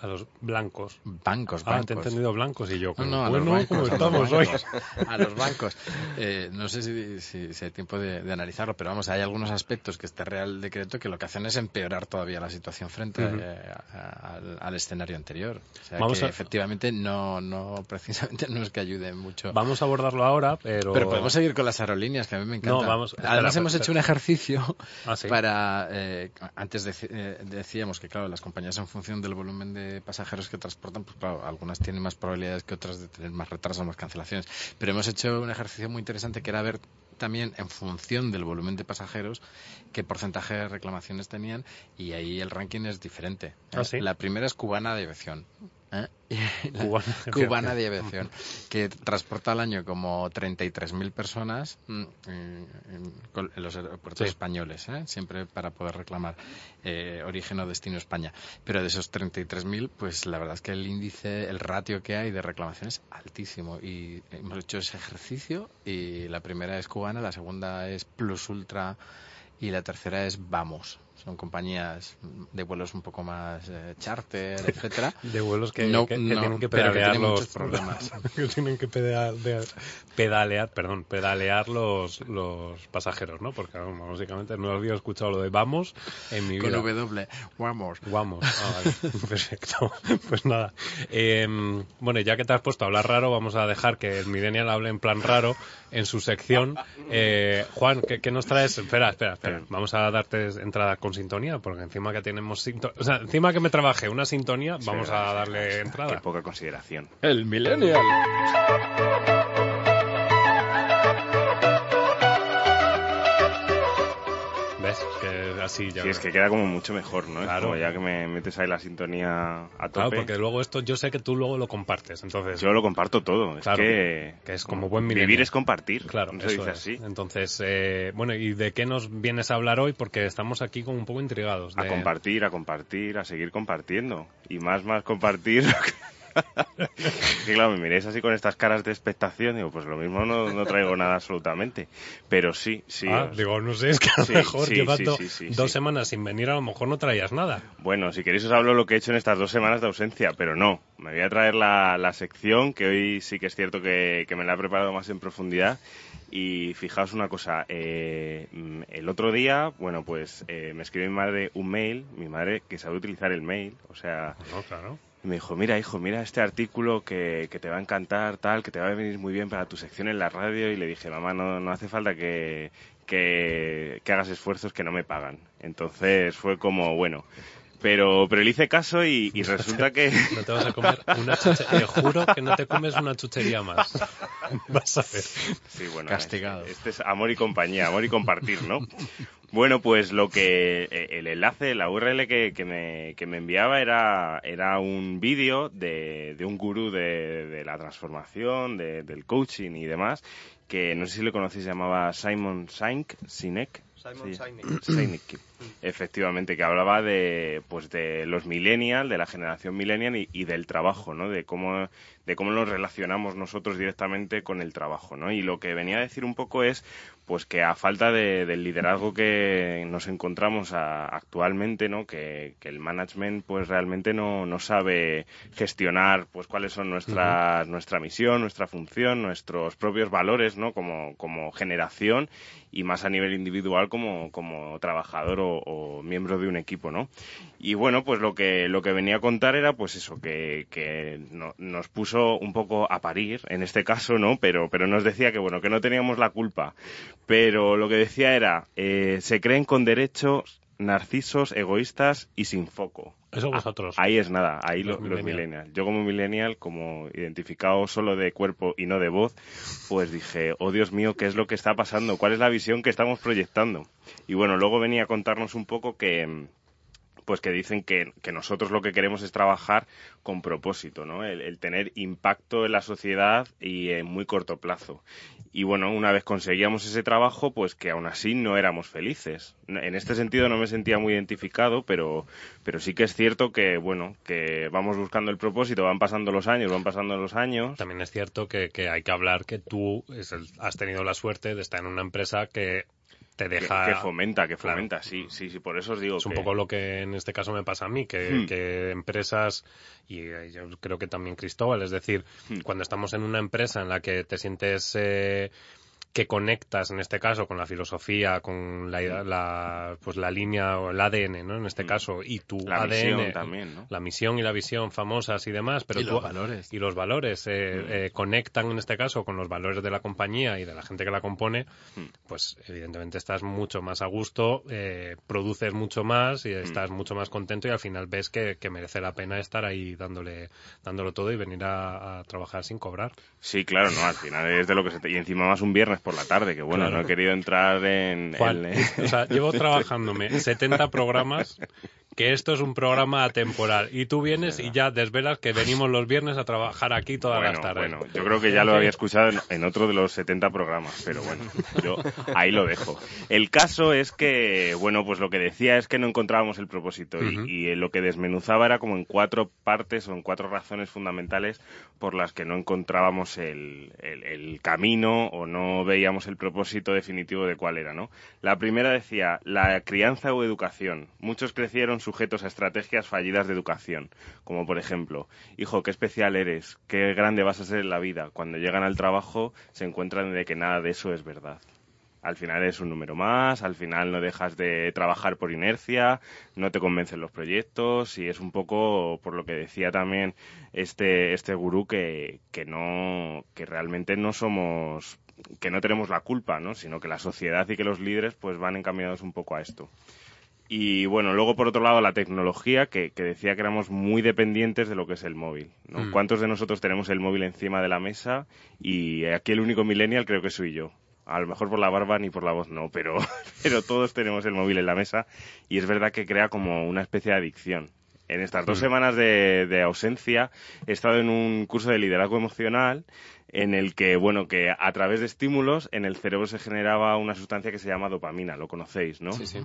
A los blancos. Bancos, ah, te he entendido blancos y yo. no, a bueno, los estamos hoy? A los bancos. Eh, no sé si, si, hay tiempo de, analizarlo, pero vamos, hay algunos aspectos que este Real Decreto que lo que hacen es empeorar todavía la situación frente eh, al, escenario anterior. O sea, vamos que efectivamente no, no, precisamente no es que ayude mucho. Vamos a abordarlo ahora, pero... Pero podemos seguir con las aerolíneas, que a mí me encanta. vamos... Además hemos hecho un ejercicio ah, para... Eh, antes decíamos que, claro, las compañías en función del volumen de pasajeros que transportan, pues claro, algunas tienen más probabilidades que otras de tener más retrasos, más cancelaciones. Pero hemos hecho un ejercicio muy interesante que era ver también en función del volumen de pasajeros qué porcentaje de reclamaciones tenían y ahí el ranking es diferente. ¿Ah, La primera es cubana de aviación. ¿Eh? cubana, de aviación, que transporta al año como 33.000 personas mm, en, los aeropuertos españoles, ¿eh? siempre para poder reclamar eh, origen o destino España. Pero de esos 33.000, pues la verdad es que el índice, el ratio que hay de reclamación es altísimo. Y hemos hecho ese ejercicio y la primera es cubana, la segunda es Plus Ultra y la tercera es Vamos son compañías de vuelos un poco más eh, charter, etcétera. De vuelos que, tienen que pedalear los problemas. que tienen que pedalear, perdón, pedalear los, los pasajeros, ¿no? Porque básicamente no había escuchado lo de vamos en mi vida. Con W, vamos. Vamos, ah, perfecto. Pues nada. Em, bueno, ya que te has puesto a hablar raro, vamos a dejar que el Millennial hable en plan raro en su sección. Eh, Juan, ¿qué, nos traes? Espera, espera, espera. Vamos a darte entrada con sintonía, porque encima que tenemos o sea, encima que me trabaje una sintonía, vamos a darle entrada. Qué poca consideración. El Millennial. Que así ya. Sí, es que queda como mucho mejor, ¿no? Claro. ya que me metes ahí la sintonía a tope. Claro, porque luego esto yo sé que tú luego lo compartes, entonces... Yo lo comparto todo, claro, es que... que es como buen milenio. Vivir es compartir, claro, eso dice así. Entonces, eh, bueno, ¿y de qué nos vienes a hablar hoy? Porque estamos aquí como un poco intrigados. A compartir, a compartir, a seguir compartiendo. Y más, más compartir y claro, me miréis así con estas caras de expectación, digo, pues lo mismo no, traigo nada absolutamente. Pero sí, sí. Ah, digo, no sé, es que a lo mejor llevando dos semanas sin venir, a lo mejor no traías nada. Bueno, si queréis os hablo lo que he hecho en estas dos semanas de ausencia, pero no. Me voy a traer la, sección, que hoy sí que es cierto que, me la he preparado más en profundidad. Y fijaos una cosa, eh, el otro día, bueno, pues eh, me escribió mi madre un mail, mi madre que sabe utilizar el mail, o sea, no, claro me dijo, mira hijo, mira este artículo que, que, te va a encantar, tal, que te va a venir muy bien para tu sección en la radio. Y le dije, mamá, no, no hace falta que, que, que hagas esfuerzos que no me pagan. Entonces fue como, bueno, pero, pero le hice caso y, resulta que... No te vas a comer una chuchería. Te juro que no te comes una chuchería más. Vas a ver. Sí, bueno. Castigado. Este, es amor y compañía, amor y compartir, ¿no? Bueno, pues lo que... Eh, el enlace, la URL que, que, me, que me enviaba era, era un vídeo de, de un gurú de, de la transformación, de, del coaching y demás, que no sé si le conocéis, se llamaba Simon Sinek. Simon. Efectivamente, que hablaba de, pues de los millennials, de la generación millennial y, y, del trabajo, ¿no? De cómo, de cómo nos relacionamos nosotros directamente con el trabajo, ¿no? Y lo que venía a decir un poco es, pues que a falta de, del liderazgo que nos encontramos actualmente, ¿no? Que, el management pues realmente no, no sabe gestionar pues cuáles son nuestras, nuestra misión, nuestra función, nuestros propios valores, ¿no? Como, como generación y más a nivel individual como, como trabajador o, miembro de un equipo, ¿no? Y bueno, pues lo que, lo que venía a contar era pues eso, que, que nos puso un poco a parir, en este caso, ¿no? Pero, pero nos decía que bueno, que no teníamos la culpa pero lo que decía era, eh, se creen con derechos narcisos, egoístas y sin foco. Eso vosotros. ahí es nada, ahí los, millennials. Yo como millennial, como identificado solo de cuerpo y no de voz, pues dije, oh Dios mío, ¿qué es lo que está pasando? ¿Cuál es la visión que estamos proyectando? Y bueno, luego venía a contarnos un poco que pues que dicen que, nosotros lo que queremos es trabajar con propósito, ¿no? El, tener impacto en la sociedad y en muy corto plazo. Y bueno, una vez conseguíamos ese trabajo, pues que aún así no éramos felices. En este sentido no me sentía muy identificado, pero, pero sí que es cierto que, bueno, que vamos buscando el propósito, van pasando los años, van pasando los años. También es cierto que, que hay que hablar que tú has tenido la suerte de estar en una empresa que te deja... Que, fomenta, que fomenta, sí, sí, sí, por eso os digo Es un poco lo que en este caso me pasa a mí, que, hmm. que empresas, y eh, yo creo que también Cristóbal, es decir, hmm. cuando estamos en una empresa en la que te sientes... Eh, que conectas en este caso con la filosofía, con la, la, pues la línea o el ADN, ¿no? En este mm. caso, y tu la ADN, también, ¿no? la misión y la visión famosas y demás, pero y los valores y los valores eh, mm. eh, conectan en este caso con los valores de la compañía y de la gente que la compone, mm. pues evidentemente estás mucho más a gusto, eh, produces mucho más y estás mucho más contento y al final ves que, que, merece la pena estar ahí dándole dándolo todo y venir a, a, trabajar sin cobrar. Sí, claro, no, al final es de lo que se te... y encima más un viernes por la tarde, que bueno, no he querido entrar en... o sea, llevo trabajándome 70 programas que esto es un programa atemporal y tú vienes y ya desvelas que venimos los viernes a trabajar aquí todas las tardes. Bueno, yo creo que ya lo había escuchado en, otro de los 70 programas, pero bueno, yo ahí lo dejo. El caso es que, bueno, pues lo que decía es que no encontrábamos el propósito y, lo que desmenuzaba era como en cuatro partes o en cuatro razones fundamentales por las que no encontrábamos el, el camino o no veíamos el propósito definitivo de cuál era, ¿no? La primera decía, la crianza o educación. Muchos crecieron sujetos a estrategias fallidas de educación, como por ejemplo, hijo, qué especial eres, qué grande vas a ser en la vida. Cuando llegan al trabajo se encuentran de que nada de eso es verdad. Al final es un número más, al final no dejas de trabajar por inercia, no te convencen los proyectos y es un poco por lo que decía también este, este gurú que, que no, que realmente no somos, que no tenemos la culpa, ¿no? sino que la sociedad y que los líderes pues van encaminados un poco a esto. Y bueno, luego por otro lado la tecnología, que, decía que éramos muy dependientes de lo que es el móvil. ¿no? Mm. ¿Cuántos de nosotros tenemos el móvil encima de la mesa? Y aquí el único millennial creo que soy yo. A lo mejor por la barba ni por la voz no, pero, pero todos tenemos el móvil en la mesa y es verdad que crea como una especie de adicción. En estas dos hmm. semanas de, de ausencia he estado en un curso de liderazgo emocional en el que, bueno, que a través de estímulos en el cerebro se generaba una sustancia que se llama dopamina, lo conocéis, ¿no? Sí, sí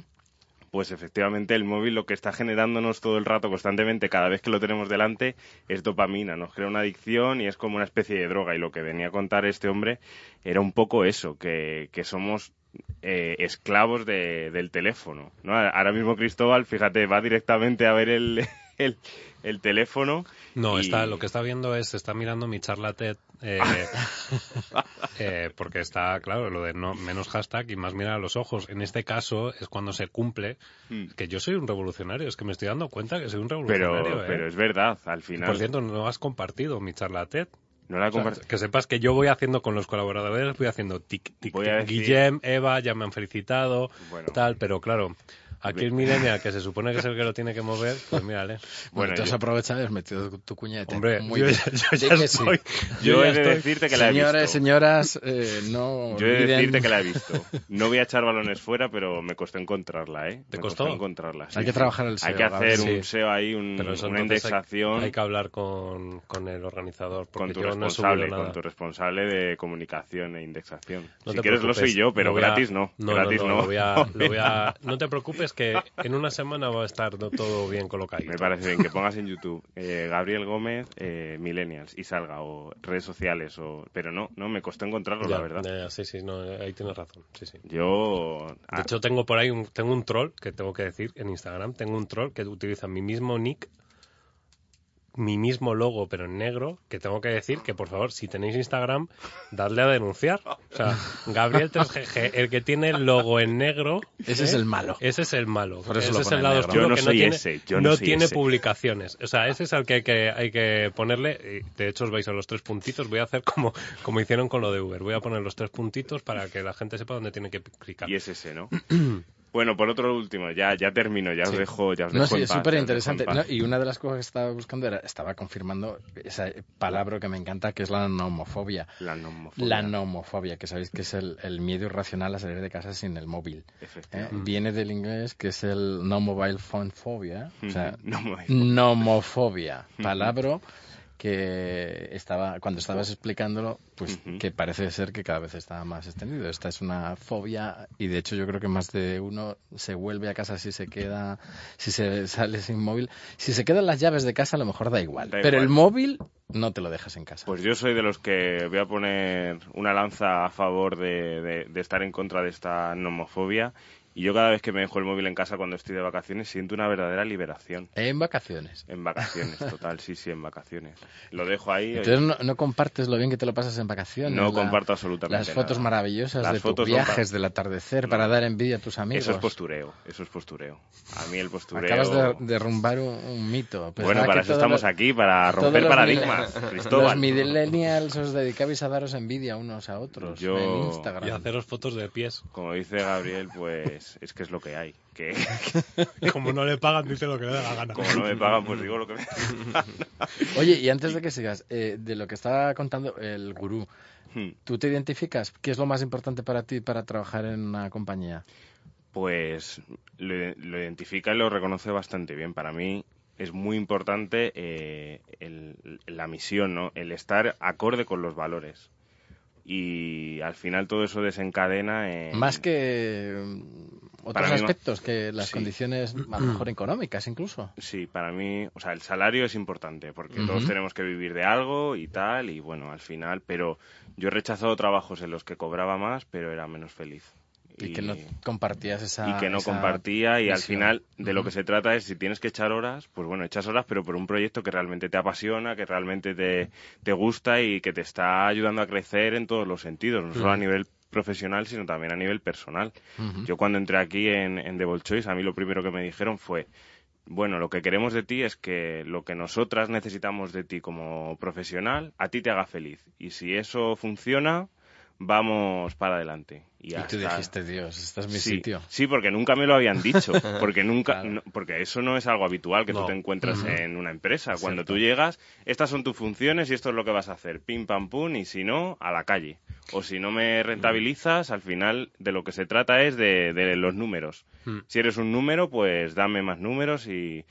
pues efectivamente el móvil lo que está generándonos todo el rato, constantemente, cada vez que lo tenemos delante, es dopamina, nos crea una adicción y es como una especie de droga. Y lo que venía a contar este hombre era un poco eso, que, que somos eh, esclavos de, del teléfono. ¿no? Ahora mismo Cristóbal, fíjate, va directamente a ver el, el, el teléfono. No, está, lo que está viendo es, está mirando mi charla TED, eh, eh, porque está, claro, lo de no, menos hashtag y más mirar a los ojos. En este caso es cuando se cumple hmm. que yo soy un revolucionario, es que me estoy dando cuenta que soy un revolucionario. Pero, ¿eh? pero es verdad, al final. Por cierto, no has compartido mi charla TED. No la que sepas que yo voy haciendo con los colaboradores, voy haciendo tic, tic, tic. Guillem, Eva, ya me han felicitado, tal, pero claro, Aquí el millennial, que se supone que es el que lo tiene que mover, pues mírale. Bueno, tú has aprovechado y has metido tu cuñete. Hombre, Muy yo, yo, ya estoy. Yo, he de decirte que la he visto. Señores, señoras, eh, no Yo he de decirte que la he visto. No voy a echar balones fuera, pero me costó encontrarla, ¿eh? ¿Te me costó? encontrarla. hay que trabajar el SEO. Hay que hacer un SEO ahí, un, una indexación. Hay, que hablar con, con el organizador, porque con tu yo responsable, no Con tu responsable de comunicación e indexación. si quieres lo soy yo, pero gratis no. No, gratis no. No te preocupes que en una semana va a estar todo bien colocado. Me parece bien que pongas en YouTube eh, Gabriel Gómez eh, Millennials y salga, o redes sociales, o pero no, no me costó encontrarlo, la verdad. sí, sí, no, ahí tienes razón. Sí, sí. Yo. De ah. hecho, tengo por ahí un, tengo un troll que tengo que decir en Instagram. Tengo un troll que utiliza mi mismo nick mi mismo logo, pero en negro, que tengo que decir que, por favor, si tenéis Instagram, dadle a denunciar. O sea, Gabriel 3GG, el que tiene el logo en negro... Ese es el malo. Ese es el malo. ese es el lado oscuro no que no tiene, no tiene publicaciones. O sea, ese es el que hay que, hay que ponerle... De hecho, os vais a los tres puntitos. Voy a hacer como, como hicieron con lo de Uber. Voy a poner los tres puntitos para que la gente sepa dónde tiene que clicar. Y es ese, ¿no? Bueno, por otro último, ya, ya termino, ya os dejo, ya os no, dejo sí, es súper interesante. y una de las cosas que estaba buscando era, estaba confirmando esa palabra que me encanta, que es la nomofobia. La nomofobia. La nomofobia, que sabéis que es el, el miedo irracional a salir de casa sin el móvil. ¿eh? Viene del inglés, que es el no mobile phone phobia, o sea, nomofobia, palabra que estaba cuando estabas explicándolo, pues que parece ser que cada vez está más extendido. Esta es una fobia y de hecho yo creo que más de uno se vuelve a casa si se queda, si se sale sin móvil. Si se quedan las llaves de casa a lo mejor da igual, pero el móvil no te lo dejas en casa. Pues yo soy de los que voy a poner una lanza a favor de, de estar en contra de esta nomofobia y yo cada vez que me dejo el móvil en casa cuando estoy de vacaciones siento una verdadera liberación. ¿En vacaciones? En vacaciones, total, sí, sí, en vacaciones. Lo dejo ahí. Entonces no, compartes lo bien que te lo pasas en vacaciones. No comparto absolutamente Las fotos maravillosas de tus viajes del atardecer para dar envidia a tus amigos. Eso es postureo, eso es postureo. A mí el postureo... Acabas de derrumbar un, mito. bueno, para eso estamos aquí, para romper paradigmas, Cristóbal. Los millennials os dedicabais a daros envidia unos a otros en Instagram. Y a haceros fotos de pies. Como dice Gabriel, pues es, que es lo que hay. Que... Como no le pagan, dice lo que le da la gana. Como no me pagan, pues digo lo que me da Oye, y antes de que sigas, eh, de lo que estaba contando el gurú, hmm. ¿tú te identificas? ¿Qué es lo más importante para ti para trabajar en una compañía? Pues lo, identifica y lo reconoce bastante bien. Para mí es muy importante eh, la misión, ¿no? El estar acorde con los valores y al final todo eso desencadena en... Más que mm, otros aspectos, que las condiciones a lo mejor económicas incluso. Sí, para mí, o sea, el salario es importante porque todos tenemos que vivir de algo y tal y bueno, al final, pero yo he rechazado trabajos en los que cobraba más pero era menos feliz. Y, que no compartías esa. Y que no compartía, y al final de lo que se trata es si tienes que echar horas, pues bueno, echas horas, pero por un proyecto que realmente te apasiona, que realmente te, te gusta y que te está ayudando a crecer en todos los sentidos, no solo a nivel profesional, sino también a nivel personal. Yo cuando entré aquí en, en The Choice, a mí lo primero que me dijeron fue, bueno, lo que queremos de ti es que lo que nosotras necesitamos de ti como profesional, a ti te haga feliz. Y si eso funciona, vamos para adelante. Y, tú dijiste, Dios, este es mi sitio. Sí, porque nunca me lo habían dicho, porque nunca, porque eso no es algo habitual que tú te encuentras en una empresa. Cuando tú llegas, estas son tus funciones y esto es lo que vas a hacer, pim pam pum, y si no, a la calle. O si no me rentabilizas, al final de lo que se trata es de, los números. Si eres un número, pues dame más números y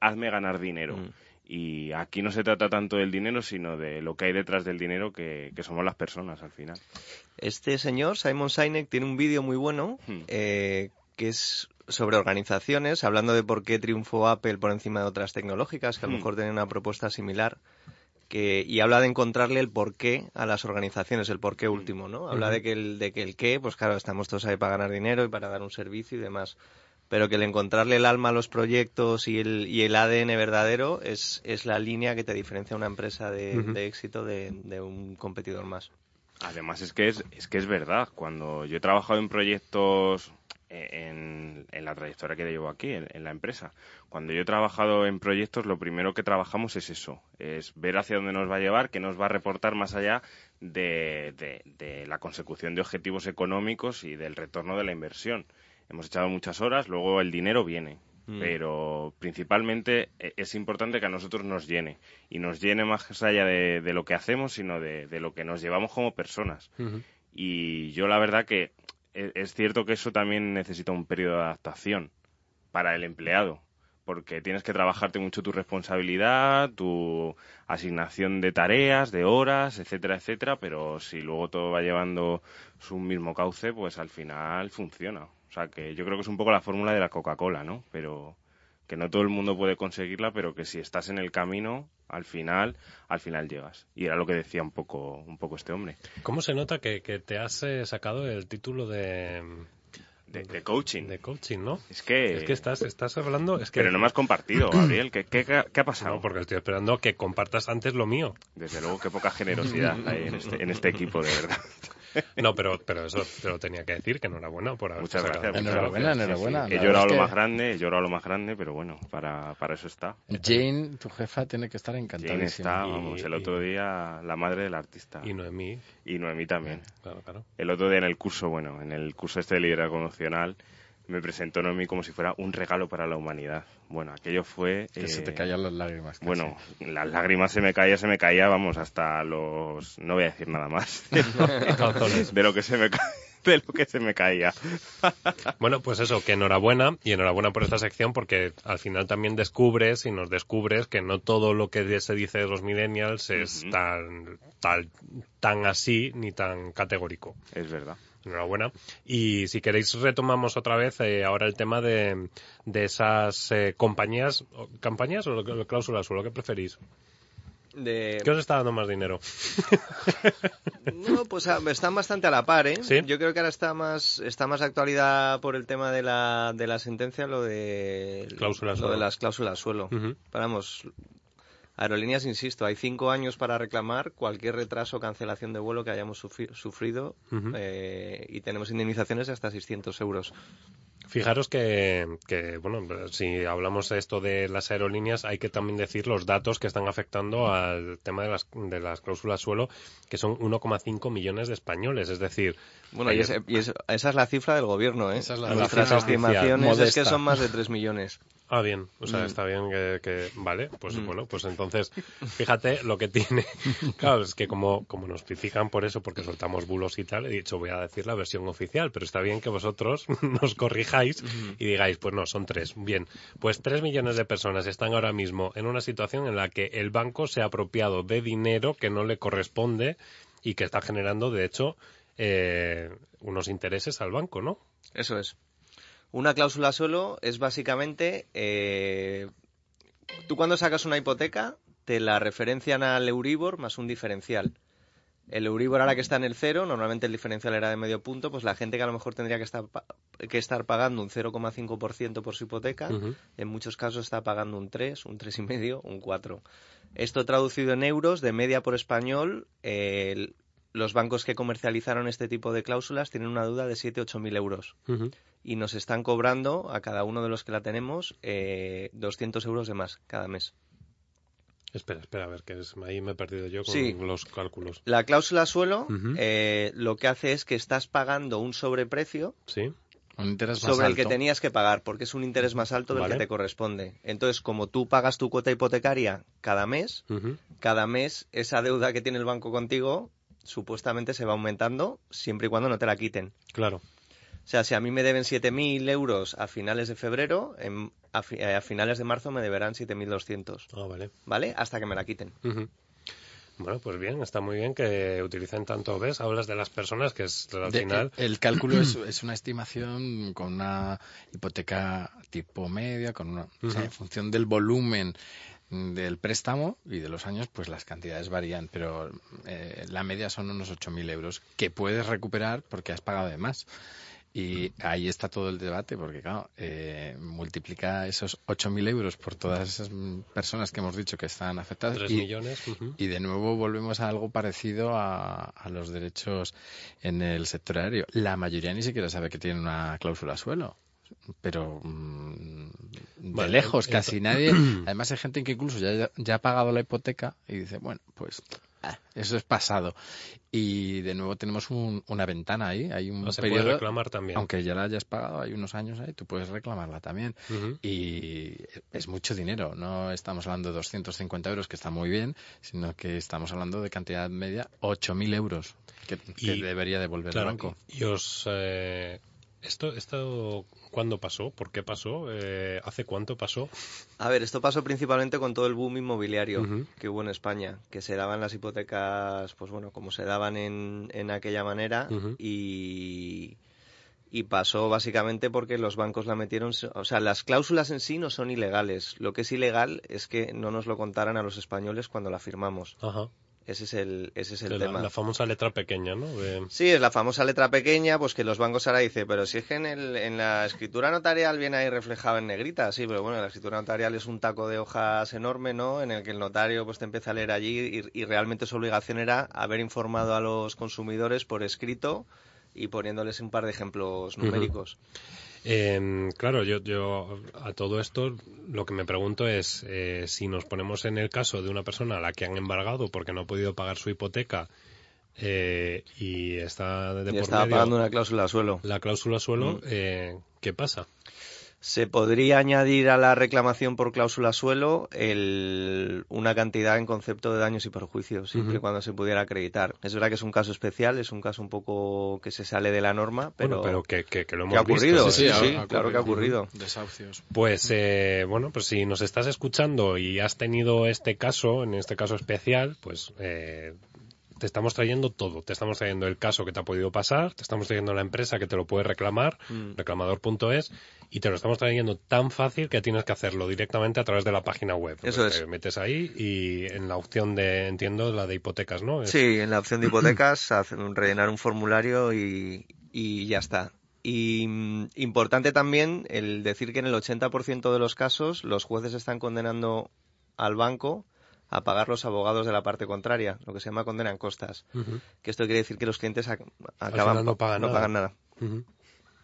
hazme ganar dinero. Y aquí no se trata tanto del dinero, sino de lo que hay detrás del dinero, que, somos las personas al final. Este señor, Simon Sinek, tiene un vídeo muy bueno hmm. eh, que es sobre organizaciones, hablando de por qué triunfó Apple por encima de otras tecnológicas, que a lo hmm. mejor tienen una propuesta similar. Que, y habla de encontrarle el porqué a las organizaciones, el porqué hmm. último, ¿no? Habla de que el, de que el qué, pues claro, estamos todos ahí para ganar dinero y para dar un servicio y demás pero que el encontrarle el alma a los proyectos y el, y el ADN verdadero es, es la línea que te diferencia una empresa de, de éxito de, de, un competidor más. Además es que es, es que es verdad, cuando yo he trabajado en proyectos en, en la trayectoria que llevo aquí, en, la empresa, cuando yo he trabajado en proyectos, lo primero que trabajamos es eso, es ver hacia dónde nos va a llevar, que nos va a reportar más allá de, de, de la consecución de objetivos económicos y del retorno de la inversión hemos echado muchas horas, luego el dinero viene. Mm. Pero principalmente e, es importante que a nosotros nos llene. Y nos llene más allá de, lo que hacemos, sino de, lo que nos llevamos como personas. Y yo la verdad que e, es cierto que eso también necesita un periodo de adaptación para el empleado porque tienes que trabajarte mucho tu responsabilidad, tu asignación de tareas, de horas, etcétera, etcétera, pero si luego todo va llevando su mismo cauce, pues al final funciona. O sea, que yo creo que es un poco la fórmula de la Coca-Cola, ¿no? Pero que no todo el mundo puede conseguirla, pero que si estás en el camino, al final, al final llegas. Y era lo que decía un poco, un poco este hombre. ¿Cómo se nota que, te has eh, sacado el título de, de, coaching. De coaching, ¿no? Es que... Es que estás, estás hablando... Es que... Pero no me has compartido, Gabriel. ¿Qué, qué, qué ha pasado? No, porque estoy esperando que compartas antes lo mío. Desde luego, qué poca generosidad hay en este, en este equipo, de verdad. No, pero, pero eso te lo tenía que decir, que enhorabuena por haber Muchas gracias. Enhorabuena, enhorabuena. He llorado lo más grande, he llorado lo más grande, pero bueno, para, para eso está. Jane, tu jefa, tiene que estar encantada. Jane está, vamos, el otro día la madre del artista. Y Noemí. Y Noemí también. Claro, claro. El otro día en el curso, bueno, en el curso este de liderazgo emocional, me presentó Noemí como si fuera un regalo para la humanidad. Bueno, aquello fue... Que se te eh, caían las lágrimas. Bueno, las lágrimas se me caía, se me caía, vamos, hasta los... No voy a decir nada más. de lo que se me de lo que se me caía. bueno, pues eso, que enhorabuena y enhorabuena por esta sección porque al final también descubres y nos descubres que no todo lo que se dice de los millennials es tan, tan así ni tan categórico. Es verdad. Enhorabuena. Y si queréis retomamos otra vez eh, ahora el tema de, de esas eh, compañías, campañas o cláusulas o lo que preferís. De... ¿Qué os está dando más dinero? no, pues ah, están bastante a la par, ¿eh? Yo creo que ahora está más está más actualidad por el tema de la, de la sentencia, lo de cláusulas lo de las cláusulas suelo. Paramos, Aerolíneas, insisto, hay cinco años para reclamar cualquier retraso o cancelación de vuelo que hayamos sufrido eh, y tenemos indemnizaciones de hasta 600 euros. Fijaros que, bueno, si hablamos de esto de las aerolíneas, hay que también decir los datos que están afectando al tema de las, de las cláusulas suelo, que son 1,5 millones de españoles. Es decir, bueno, y, esa es la cifra del gobierno, ¿eh? Esa es la Nuestras estimaciones es que son más de 3 millones. Ah, bien, o sea, mm. está bien que, vale, pues mm. bueno, pues entonces, fíjate lo que tiene. Claro, es que como, como nos critican por eso, porque soltamos bulos y tal, he dicho, voy a decir la versión oficial, pero está bien que vosotros nos corrijáis y digáis, pues no, son tres. Bien, pues tres millones de personas están ahora mismo en una situación en la que el banco se ha apropiado de dinero que no le corresponde y que está generando, de hecho, eh, unos intereses al banco, ¿no? Eso es. Una cláusula solo es básicamente, eh, tú cuando sacas una hipoteca te la referencian al Euribor más un diferencial. El Euribor ahora que está en el cero, normalmente el diferencial era de medio punto, pues la gente que a lo mejor tendría que estar, que estar pagando un 0,5% por su hipoteca, en muchos casos está pagando un 3, un 3,5, un 4. Esto traducido en euros, de media por español, los bancos que comercializaron este tipo de cláusulas tienen una deuda de 7-8 mil euros y nos están cobrando a cada uno de los que la tenemos eh, 200 euros de más cada mes. Espera, espera, a ver, que ahí me he perdido yo con los cálculos. La cláusula suelo eh, lo que hace es que estás pagando un sobreprecio sí. sobre el que tenías que pagar, porque es un interés más alto del que te corresponde. Entonces, como tú pagas tu cuota hipotecaria cada mes, cada mes esa deuda que tiene el banco contigo supuestamente se va aumentando siempre y cuando no te la quiten. Claro. O sea, si a mí me deben 7.000 euros a finales de febrero, en, a, finales de marzo me deberán 7.200. Ah, vale. ¿Vale? Hasta que me la quiten. Bueno, pues bien, está muy bien que utilicen tanto, ¿ves? Hablas de las personas, que es al final... El, cálculo es, una estimación con una hipoteca tipo media, con una, en función del volumen del préstamo y de los años, pues las cantidades varían, pero eh, la media son unos 8.000 euros que puedes recuperar porque has pagado de más. Y ahí está todo el debate, porque claro, eh, multiplica esos 8.000 euros por todas esas personas que hemos dicho que están afectadas. 3 millones. Y de nuevo volvemos a algo parecido a, a, los derechos en el sector aéreo. La mayoría ni siquiera sabe que tiene una cláusula suelo pero mm, de lejos, casi nadie. Además hay gente que incluso ya, ya, ha pagado la hipoteca y dice, bueno, pues eso es pasado. Y de nuevo tenemos una ventana ahí, hay un se periodo, puede reclamar también. Aunque ya la hayas pagado, hay unos años ahí, tú puedes reclamarla también. Y es mucho dinero, no estamos hablando de 250 euros, que está muy bien, sino que estamos hablando de cantidad media 8.000 euros que, debería devolver el banco. Y os, eh, ¿Esto, esto cuándo pasó? ¿Por qué pasó? Eh, ¿Hace cuánto pasó? A ver, esto pasó principalmente con todo el boom inmobiliario que hubo en España, que se daban las hipotecas, pues bueno, como se daban en, en aquella manera y, y pasó básicamente porque los bancos la metieron, o sea, las cláusulas en sí no son ilegales. Lo que es ilegal es que no nos lo contaran a los españoles cuando la firmamos. Ajá. Ese es el, ese es el tema. La famosa letra pequeña, ¿no? Sí, es la famosa letra pequeña, pues que los bancos ahora dicen, pero si es que en, el, en la escritura notarial viene ahí reflejado en negrita, sí, pero bueno, la escritura notarial es un taco de hojas enorme, ¿no? En el que el notario pues te empieza a leer allí y, y realmente su obligación era haber informado a los consumidores por escrito y poniéndoles un par de ejemplos numéricos. Eh, claro, yo, yo a todo esto lo que me pregunto es eh, si nos ponemos en el caso de una persona a la que han embargado porque no ha podido pagar su hipoteca eh, y está de y estaba pagando una cláusula suelo. La cláusula suelo, mm. eh, ¿qué pasa? Se podría añadir a la reclamación por cláusula suelo el, una cantidad en concepto de daños y perjuicios, siempre y cuando se pudiera acreditar. Es verdad que es un caso especial, es un caso un poco que se sale de la norma, pero, pero que, que, lo hemos ha ocurrido. Visto. Sí, sí, claro que ha ocurrido. Desahucios. Pues eh, bueno, pues si nos estás escuchando y has tenido este caso, en este caso especial, pues eh, te estamos trayendo todo. Te estamos trayendo el caso que te ha podido pasar, te estamos trayendo la empresa que te lo puede reclamar, mm. reclamador.es, y te lo estamos trayendo tan fácil que tienes que hacerlo directamente a través de la página web. Eso es. Te metes ahí y en la opción de, entiendo, la de hipotecas, ¿no? Sí, en la opción de hipotecas, rellenar un formulario y, y ya está. Y mm, importante también el decir que en el 80% de los casos los jueces están condenando al banco a pagar los abogados de la parte contraria, lo que se llama condena en costas. Que esto quiere decir que los clientes acaban no pagan nada. Pagan nada.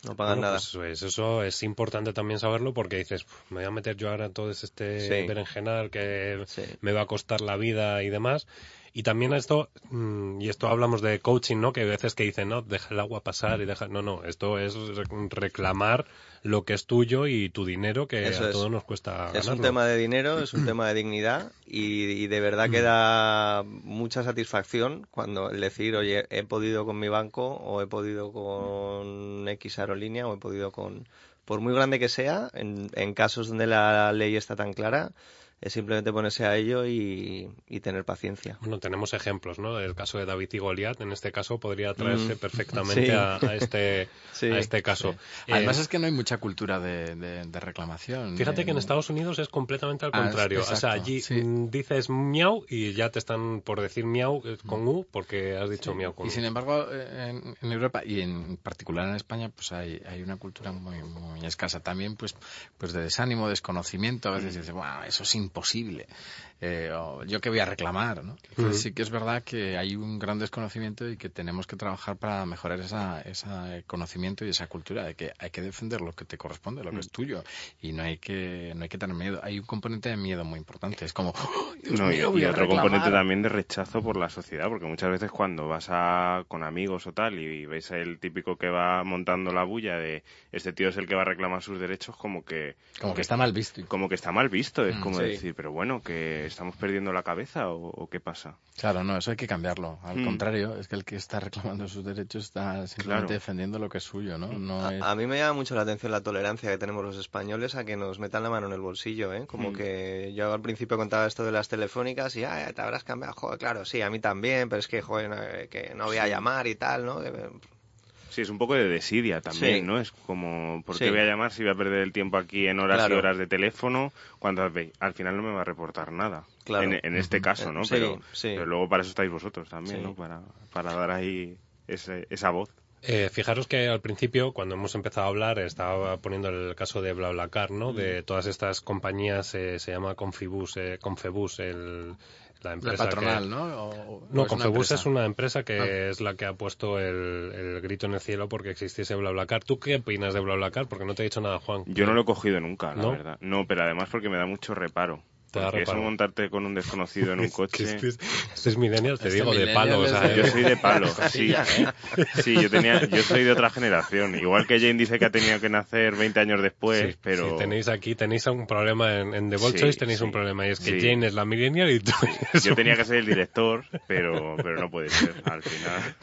No pagan nada. Pues, eso es importante también saberlo porque dices, me voy a meter yo ahora en todo este berenjenal que me va a costar la vida y demás. Y también esto, mm, y esto hablamos de coaching, ¿no? Que hay veces que dicen, no, deja el agua pasar y deja. No, no, esto es reclamar lo que es tuyo y tu dinero que a todos nos cuesta Es un tema de dinero, es un tema de dignidad y, de verdad que da mucha satisfacción cuando el decir, oye, he podido con mi banco o he podido con X aerolínea o he podido con... Por muy grande que sea, en, en casos donde la ley está tan clara, es simplemente ponerse a ello y, tener paciencia. Bueno, tenemos ejemplos, ¿no? El caso de David y Goliat, en este caso, podría traerse mm. perfectamente a, este, a este caso. Además eh, es que no hay mucha cultura de, reclamación. Fíjate que en Estados Unidos es completamente al ah, contrario. o sea, allí dices miau y ya te están por decir miau eh, con U porque has dicho miau con Y sin embargo, en, Europa y en particular en España, pues hay, hay una cultura muy, muy escasa. También, pues, pues de desánimo, desconocimiento. A veces dices, bueno, eso sin imposible. Eh, yo que voy a reclamar, ¿no? sí que es verdad que hay un gran desconocimiento y que tenemos que trabajar para mejorar ese conocimiento y esa cultura de que hay que defender lo que te corresponde, lo que es tuyo y no hay que no hay que tener miedo. Hay un componente de miedo muy importante. Es como ¡Oh, y, otro componente también de rechazo por la sociedad, porque muchas veces cuando vas a, con amigos o tal y ves el típico que va montando la bulla de este tío es el que va a reclamar sus derechos, como que como que está mal visto, como que está mal visto. Es mm, como decir, pero bueno, que estamos perdiendo la cabeza o, qué pasa. Claro, no, eso hay que cambiarlo. Al mm. contrario, es que el que está reclamando sus derechos está simplemente defendiendo lo que es suyo, ¿no? no a, mí me llama mucho la atención la tolerancia que tenemos los españoles a que nos metan la mano en el bolsillo, ¿eh? Como mm. que yo al principio contaba esto de las telefónicas y, ah, te habrás cambiado, joder, claro, sí, a mí también, pero es que, joder, que no voy a llamar y tal, ¿no? Sí, es un poco de desidia también, ¿no? Es como, ¿por qué voy a llamar si voy a perder el tiempo aquí en horas y horas de teléfono cuando al final no me va a reportar nada? En, este caso, ¿no? pero, luego para eso estáis vosotros también, ¿no? Para, para dar ahí esa voz. Eh, fijaros que al principio, cuando hemos empezado a hablar, estaba poniendo el caso de BlaBlaCar, ¿no? De todas estas compañías, eh, se llama Confibus, eh, Confebus, el, la empresa patronal, ¿no? no, Confebus es una empresa que ah. es la que ha puesto el, grito en el cielo porque existiese BlaBlaCar. ¿Tú qué opinas de BlaBlaCar? Porque no te he dicho nada, Juan. Yo no lo he cogido nunca, la verdad. No, pero además porque me da mucho reparo. Porque eso montarte con un desconocido en un coche. este, es, este millennial, te este digo, de palo. O sea, yo soy de palo, sí. Sí, yo, tenía, yo soy de otra generación. Igual que Jane dice que ha tenido que nacer 20 años después, pero... tenéis aquí, tenéis un problema en, en The Ball Choice, tenéis un problema y es que Jane es la millennial y tú Yo tenía que ser el director, pero, pero no puede ser. Al final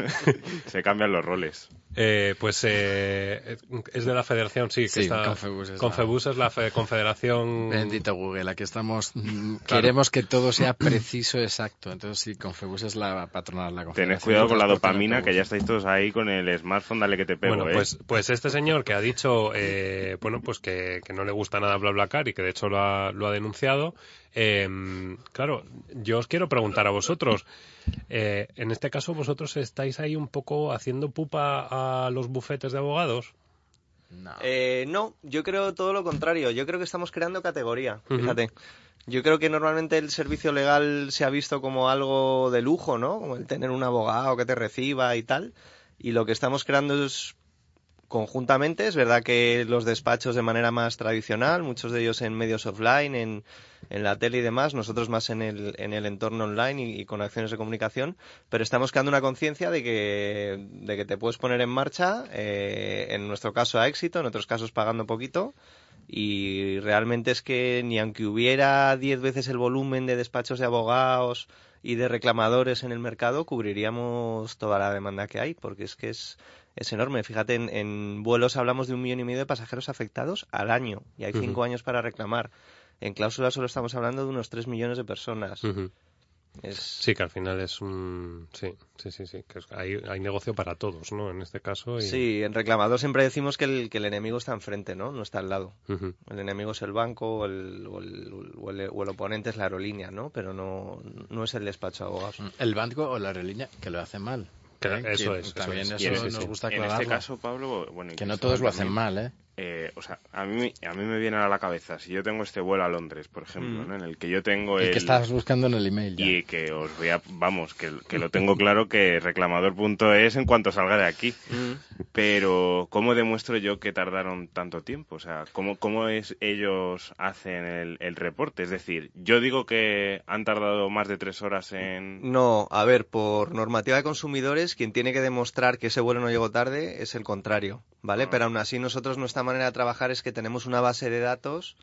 se cambian los roles. Eh, pues eh, es de la federación, sí. Que está, Confebus es Confebus la... es la confederación... Bendito Google, aquí estamos Mm, queremos que todo sea preciso, exacto. Entonces, sí, Confebus es la patronal, la Tened cuidado con la dopamina, que ya estáis todos ahí con el smartphone, dale que te pego. Bueno, ¿eh? pues, pues este señor que ha dicho, eh, bueno, pues que, no le gusta nada BlaBlaCar y que de hecho lo ha, lo ha denunciado, eh, claro, yo os quiero preguntar a vosotros. en este caso, vosotros estáis ahí un poco haciendo pupa a los bufetes de abogados. No. no, yo creo todo lo contrario. Yo creo que estamos creando categoría. Fíjate. Yo creo que normalmente el servicio legal se ha visto como algo de lujo, ¿no? Como el tener un abogado que te reciba y tal. Y lo que estamos creando es conjuntamente. Es verdad que los despachos de manera más tradicional, muchos de ellos en medios offline, en, en la tele y demás, nosotros más en el, en el entorno online y, con acciones de comunicación, pero estamos creando una conciencia de que, de que te puedes poner en marcha, eh, en nuestro caso a éxito, en otros casos pagando poquito, y realmente es que ni aunque hubiera diez veces el volumen de despachos de abogados y de reclamadores en el mercado, cubriríamos toda la demanda que hay, porque es que es, es enorme. Fíjate, en, vuelos hablamos de un millón y medio de pasajeros afectados al año y hay cinco años para reclamar. En cláusulas solo estamos hablando de unos tres millones de personas. Sí, que al final es un... Sí, sí, sí, sí. Que hay, hay, negocio para todos, ¿no? En este caso. Sí, en reclamador siempre decimos que el, que el enemigo está enfrente, ¿no? No está al lado. El enemigo es el banco o el, o el, o, el, oponente es la aerolínea, ¿no? Pero no, no es el despacho de abogados. El banco o la aerolínea que lo hace mal. eso es. También eso, nos gusta aclararlo. En este caso, Pablo, bueno, que no todos lo hacen mal, ¿eh? Eh, o sea, a mí, a mí me viene a la cabeza, si yo tengo este vuelo a Londres, por ejemplo, mm. en el que yo tengo el... que estás buscando en el email Y que os voy a... Vamos, que, lo tengo claro que reclamador.es en cuanto salga de aquí. Mm. Pero, ¿cómo demuestro yo que tardaron tanto tiempo? O sea, ¿cómo, cómo es ellos hacen el, el reporte? Es decir, yo digo que han tardado más de tres horas en... No, a ver, por normativa de consumidores, quien tiene que demostrar que ese vuelo no llegó tarde es el contrario. ¿Vale? Ah. Pero aún así nosotros nuestra manera de trabajar es que tenemos una base de datos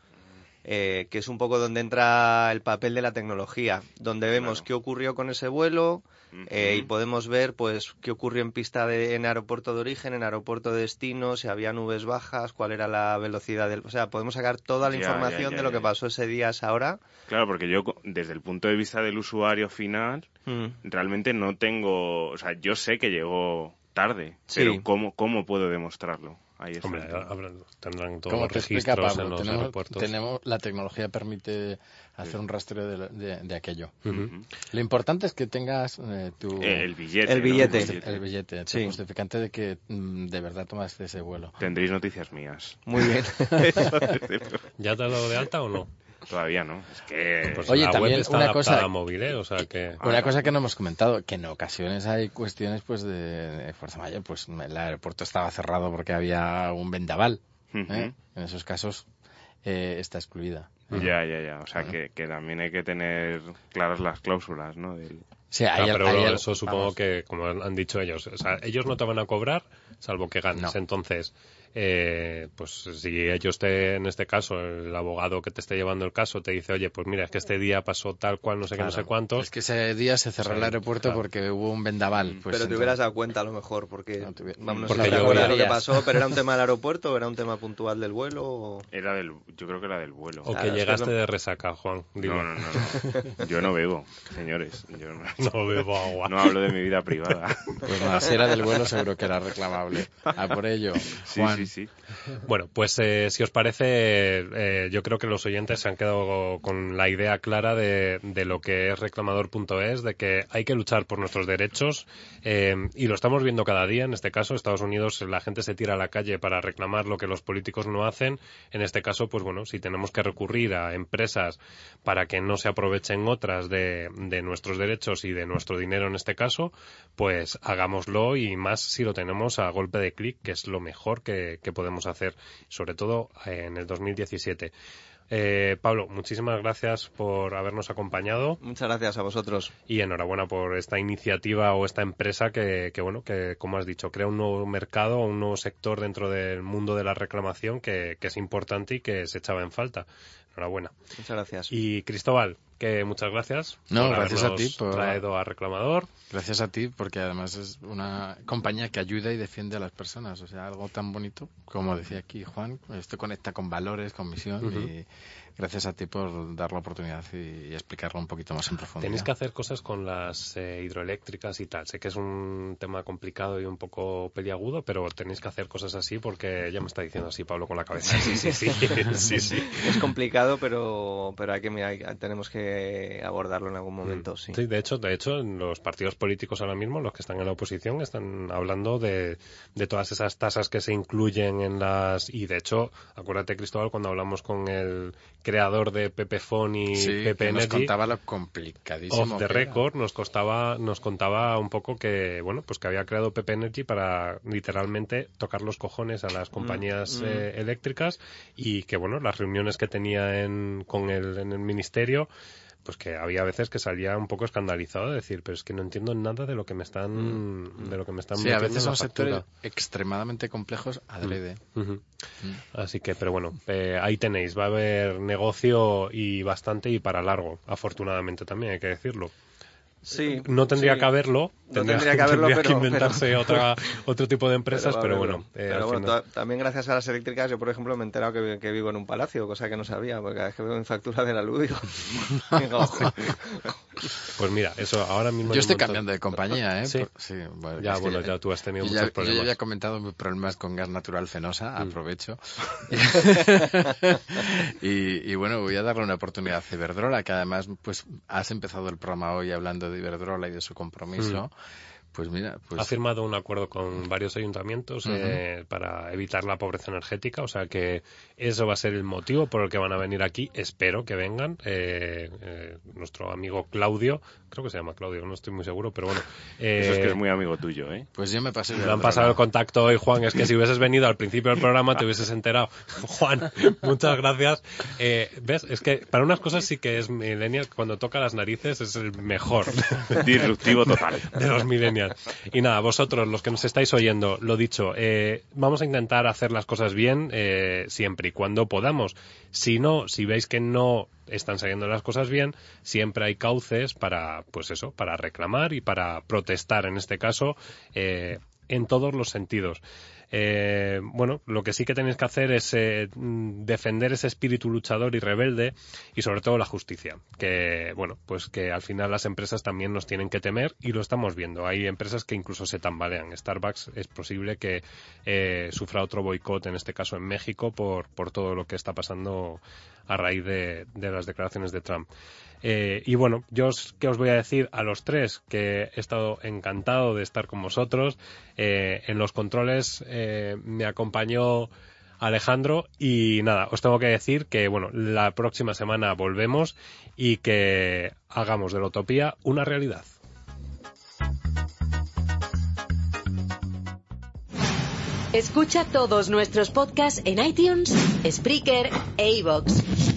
eh, que es un poco donde entra el papel de la tecnología, donde vemos qué ocurrió con ese vuelo eh, y podemos ver pues qué ocurrió en pista de, en aeropuerto de origen, en aeropuerto de destino, si había nubes bajas, cuál era la velocidad del, o sea, podemos sacar toda la información de lo que pasó ese día, esa hora. Claro, porque yo desde el punto de vista del usuario final mm. realmente no tengo, o sea, yo sé que llegó tarde, pero ¿cómo, ¿cómo puedo demostrarlo? Ahí Hombre, tendrán todos los registros en los tenemos, aeropuertos. Tenemos, la tecnología permite hacer un rastreo de, aquello. Lo importante es que tengas eh, tu... El billete. El billete. El billete, el justificante de que mm, de verdad tomaste ese vuelo. Tendréis noticias mías. Muy bien. ¿Ya te has dado de alta o no? Todavía no. Es que pues Oye, también una cosa, móvil, ¿eh? o sea que... una cosa que no hemos comentado, que en ocasiones hay cuestiones pues de, fuerza mayor, pues el aeropuerto estaba cerrado porque había un vendaval. ¿eh? En esos casos eh, está excluida. Ya, ya, ya. O sea que, que, también hay que tener claras las cláusulas, ¿no? Sí, hay, pero eso supongo que, como han dicho ellos, o sea, ellos no te van a cobrar salvo que ganes. Entonces, eh, pues si ellos te, en este caso, el abogado que te esté llevando el caso te dice, oye, pues mira, es que este día pasó tal cual, no sé qué, no sé cuántos. Es que ese día se cerró el aeropuerto porque hubo un vendaval. Pues pero te hubieras dado cuenta a lo mejor, porque no te, vamos, porque yo lo que pasó, pero era un tema del aeropuerto o era un tema puntual del vuelo. Era del, yo creo que era del vuelo. O que llegaste de resaca, Juan. No, no, no, Yo no bebo, señores. Yo no, bebo agua. No hablo de mi vida privada. Pues nada, si era del vuelo seguro que era reclamable. A por ello, Juan. Sí, sí, sí. Bueno, pues eh, si os parece, eh, yo creo que los oyentes se han quedado con la idea clara de, lo que es reclamador.es, de que hay que luchar por nuestros derechos eh, y lo estamos viendo cada día. En este caso, Estados Unidos, la gente se tira a la calle para reclamar lo que los políticos no hacen. En este caso, pues bueno, si tenemos que recurrir a empresas para que no se aprovechen otras de nuestros derechos y de nuestro dinero en este caso, pues hagámoslo y más si lo tenemos a golpe de clic, que es lo mejor que, que podemos hacer, sobre todo en el 2017. Eh, Pablo, muchísimas gracias por habernos acompañado. Muchas gracias a vosotros. Y enhorabuena por esta iniciativa o esta empresa que, bueno, que como has dicho, crea un nuevo mercado, un nuevo sector dentro del mundo de la reclamación que, que es importante y que se echaba en falta. Enhorabuena. Muchas gracias. Y Cristóbal, que muchas gracias. No, gracias a ti por traído a Reclamador. Gracias a ti porque además es una compañía que ayuda y defiende a las personas, o sea, algo tan bonito como decía aquí Juan, esto conecta con valores, con misión y gracias a ti por dar la oportunidad y, explicarlo un poquito más en profundidad. Tenéis que hacer cosas con las eh, hidroeléctricas y tal. Sé que es un tema complicado y un poco peliagudo, pero tenéis que hacer cosas así porque ya me está diciendo así Pablo con la cabeza. Sí, sí, sí. sí, sí. Es complicado, pero, pero hay que, tenemos que abordarlo en algún momento, mm. sí. Sí, de hecho, de hecho, en los partidos políticos ahora mismo, los que están en la oposición, están hablando de, de todas esas tasas que se incluyen en las... Y de hecho, acuérdate, Cristóbal, cuando hablamos con el creador de Pepefon y sí, Pepe nos contaba lo complicadísimo. Off the record nos costaba, nos contaba un poco que, bueno, pues que había creado Pepe Energy para literalmente tocar los cojones a las mm, compañías mm. Eh, eléctricas y que, bueno, las reuniones que tenía en, con el, en el ministerio pues que había veces que salía un poco escandalizado de decir, pero es que no entiendo nada de lo que me están mm. de lo que me están Sí, a veces son sectores extremadamente complejos adrede. Mm. Así que, pero bueno, eh, ahí tenéis, va a haber negocio y bastante y para largo, afortunadamente también hay que decirlo. Sí, no tendría que haberlo. Tendría, no tendría que haberlo, tendría que inventarse otra, otro tipo de empresas, pero, bueno. Eh, también gracias a las eléctricas, yo por ejemplo me he enterado que, vivo en un palacio, cosa que no sabía, porque cada vez que veo mi factura de la luz digo. pues mira, eso ahora mismo. Yo estoy cambiando de compañía, ¿eh? Sí. bueno, ya, bueno, ya tú has tenido muchos ya, problemas. Yo ya he comentado mis problemas con gas natural fenosa, mm. aprovecho. y, y, bueno, voy a darle una oportunidad a Ciberdrola, que además, pues has empezado el programa hoy hablando de Iberdrola y de su compromiso. Mm. Pues mira, pues... Ha firmado un acuerdo con varios ayuntamientos eh, para evitar la pobreza energética, o sea que eso va a ser el motivo por el que van a venir aquí. Espero que vengan. Eh, eh, nuestro amigo Claudio, creo que se llama Claudio, no estoy muy seguro, pero bueno. eso es que es muy amigo tuyo, ¿eh? Pues yo me pasé. Me han pasado el contacto hoy, Juan. Es que si hubieses venido al principio del programa te hubieses enterado. Juan, muchas gracias. ¿Ves? Es que para unas cosas sí que es millennial. Cuando toca las narices es el mejor. Disruptivo total. De los Y nada, vosotros, los que nos estáis oyendo, lo dicho, eh, vamos a intentar hacer las cosas bien eh, siempre y cuando podamos. Si no, si veis que no están saliendo las cosas bien, siempre hay cauces para, pues eso, para reclamar y para protestar, en este caso, eh, en todos los sentidos. Eh, bueno, lo que sí que tenéis que hacer es eh, defender ese espíritu luchador y rebelde y sobre todo la justicia. Que, bueno, pues que al final las empresas también nos tienen que temer y lo estamos viendo. Hay empresas que incluso se tambalean. Starbucks es posible que eh, sufra otro boicot, en este caso en México, por, por todo lo que está pasando a raíz de, las declaraciones de Trump. Eh, y bueno, yo os, ¿qué os voy a decir a los tres? Que he estado encantado de estar con vosotros. Eh, en los controles eh, me acompañó Alejandro y nada, os tengo que decir que bueno, la próxima semana volvemos y que hagamos de la utopía una realidad. Escucha todos nuestros podcasts en iTunes, Spreaker e iVoox.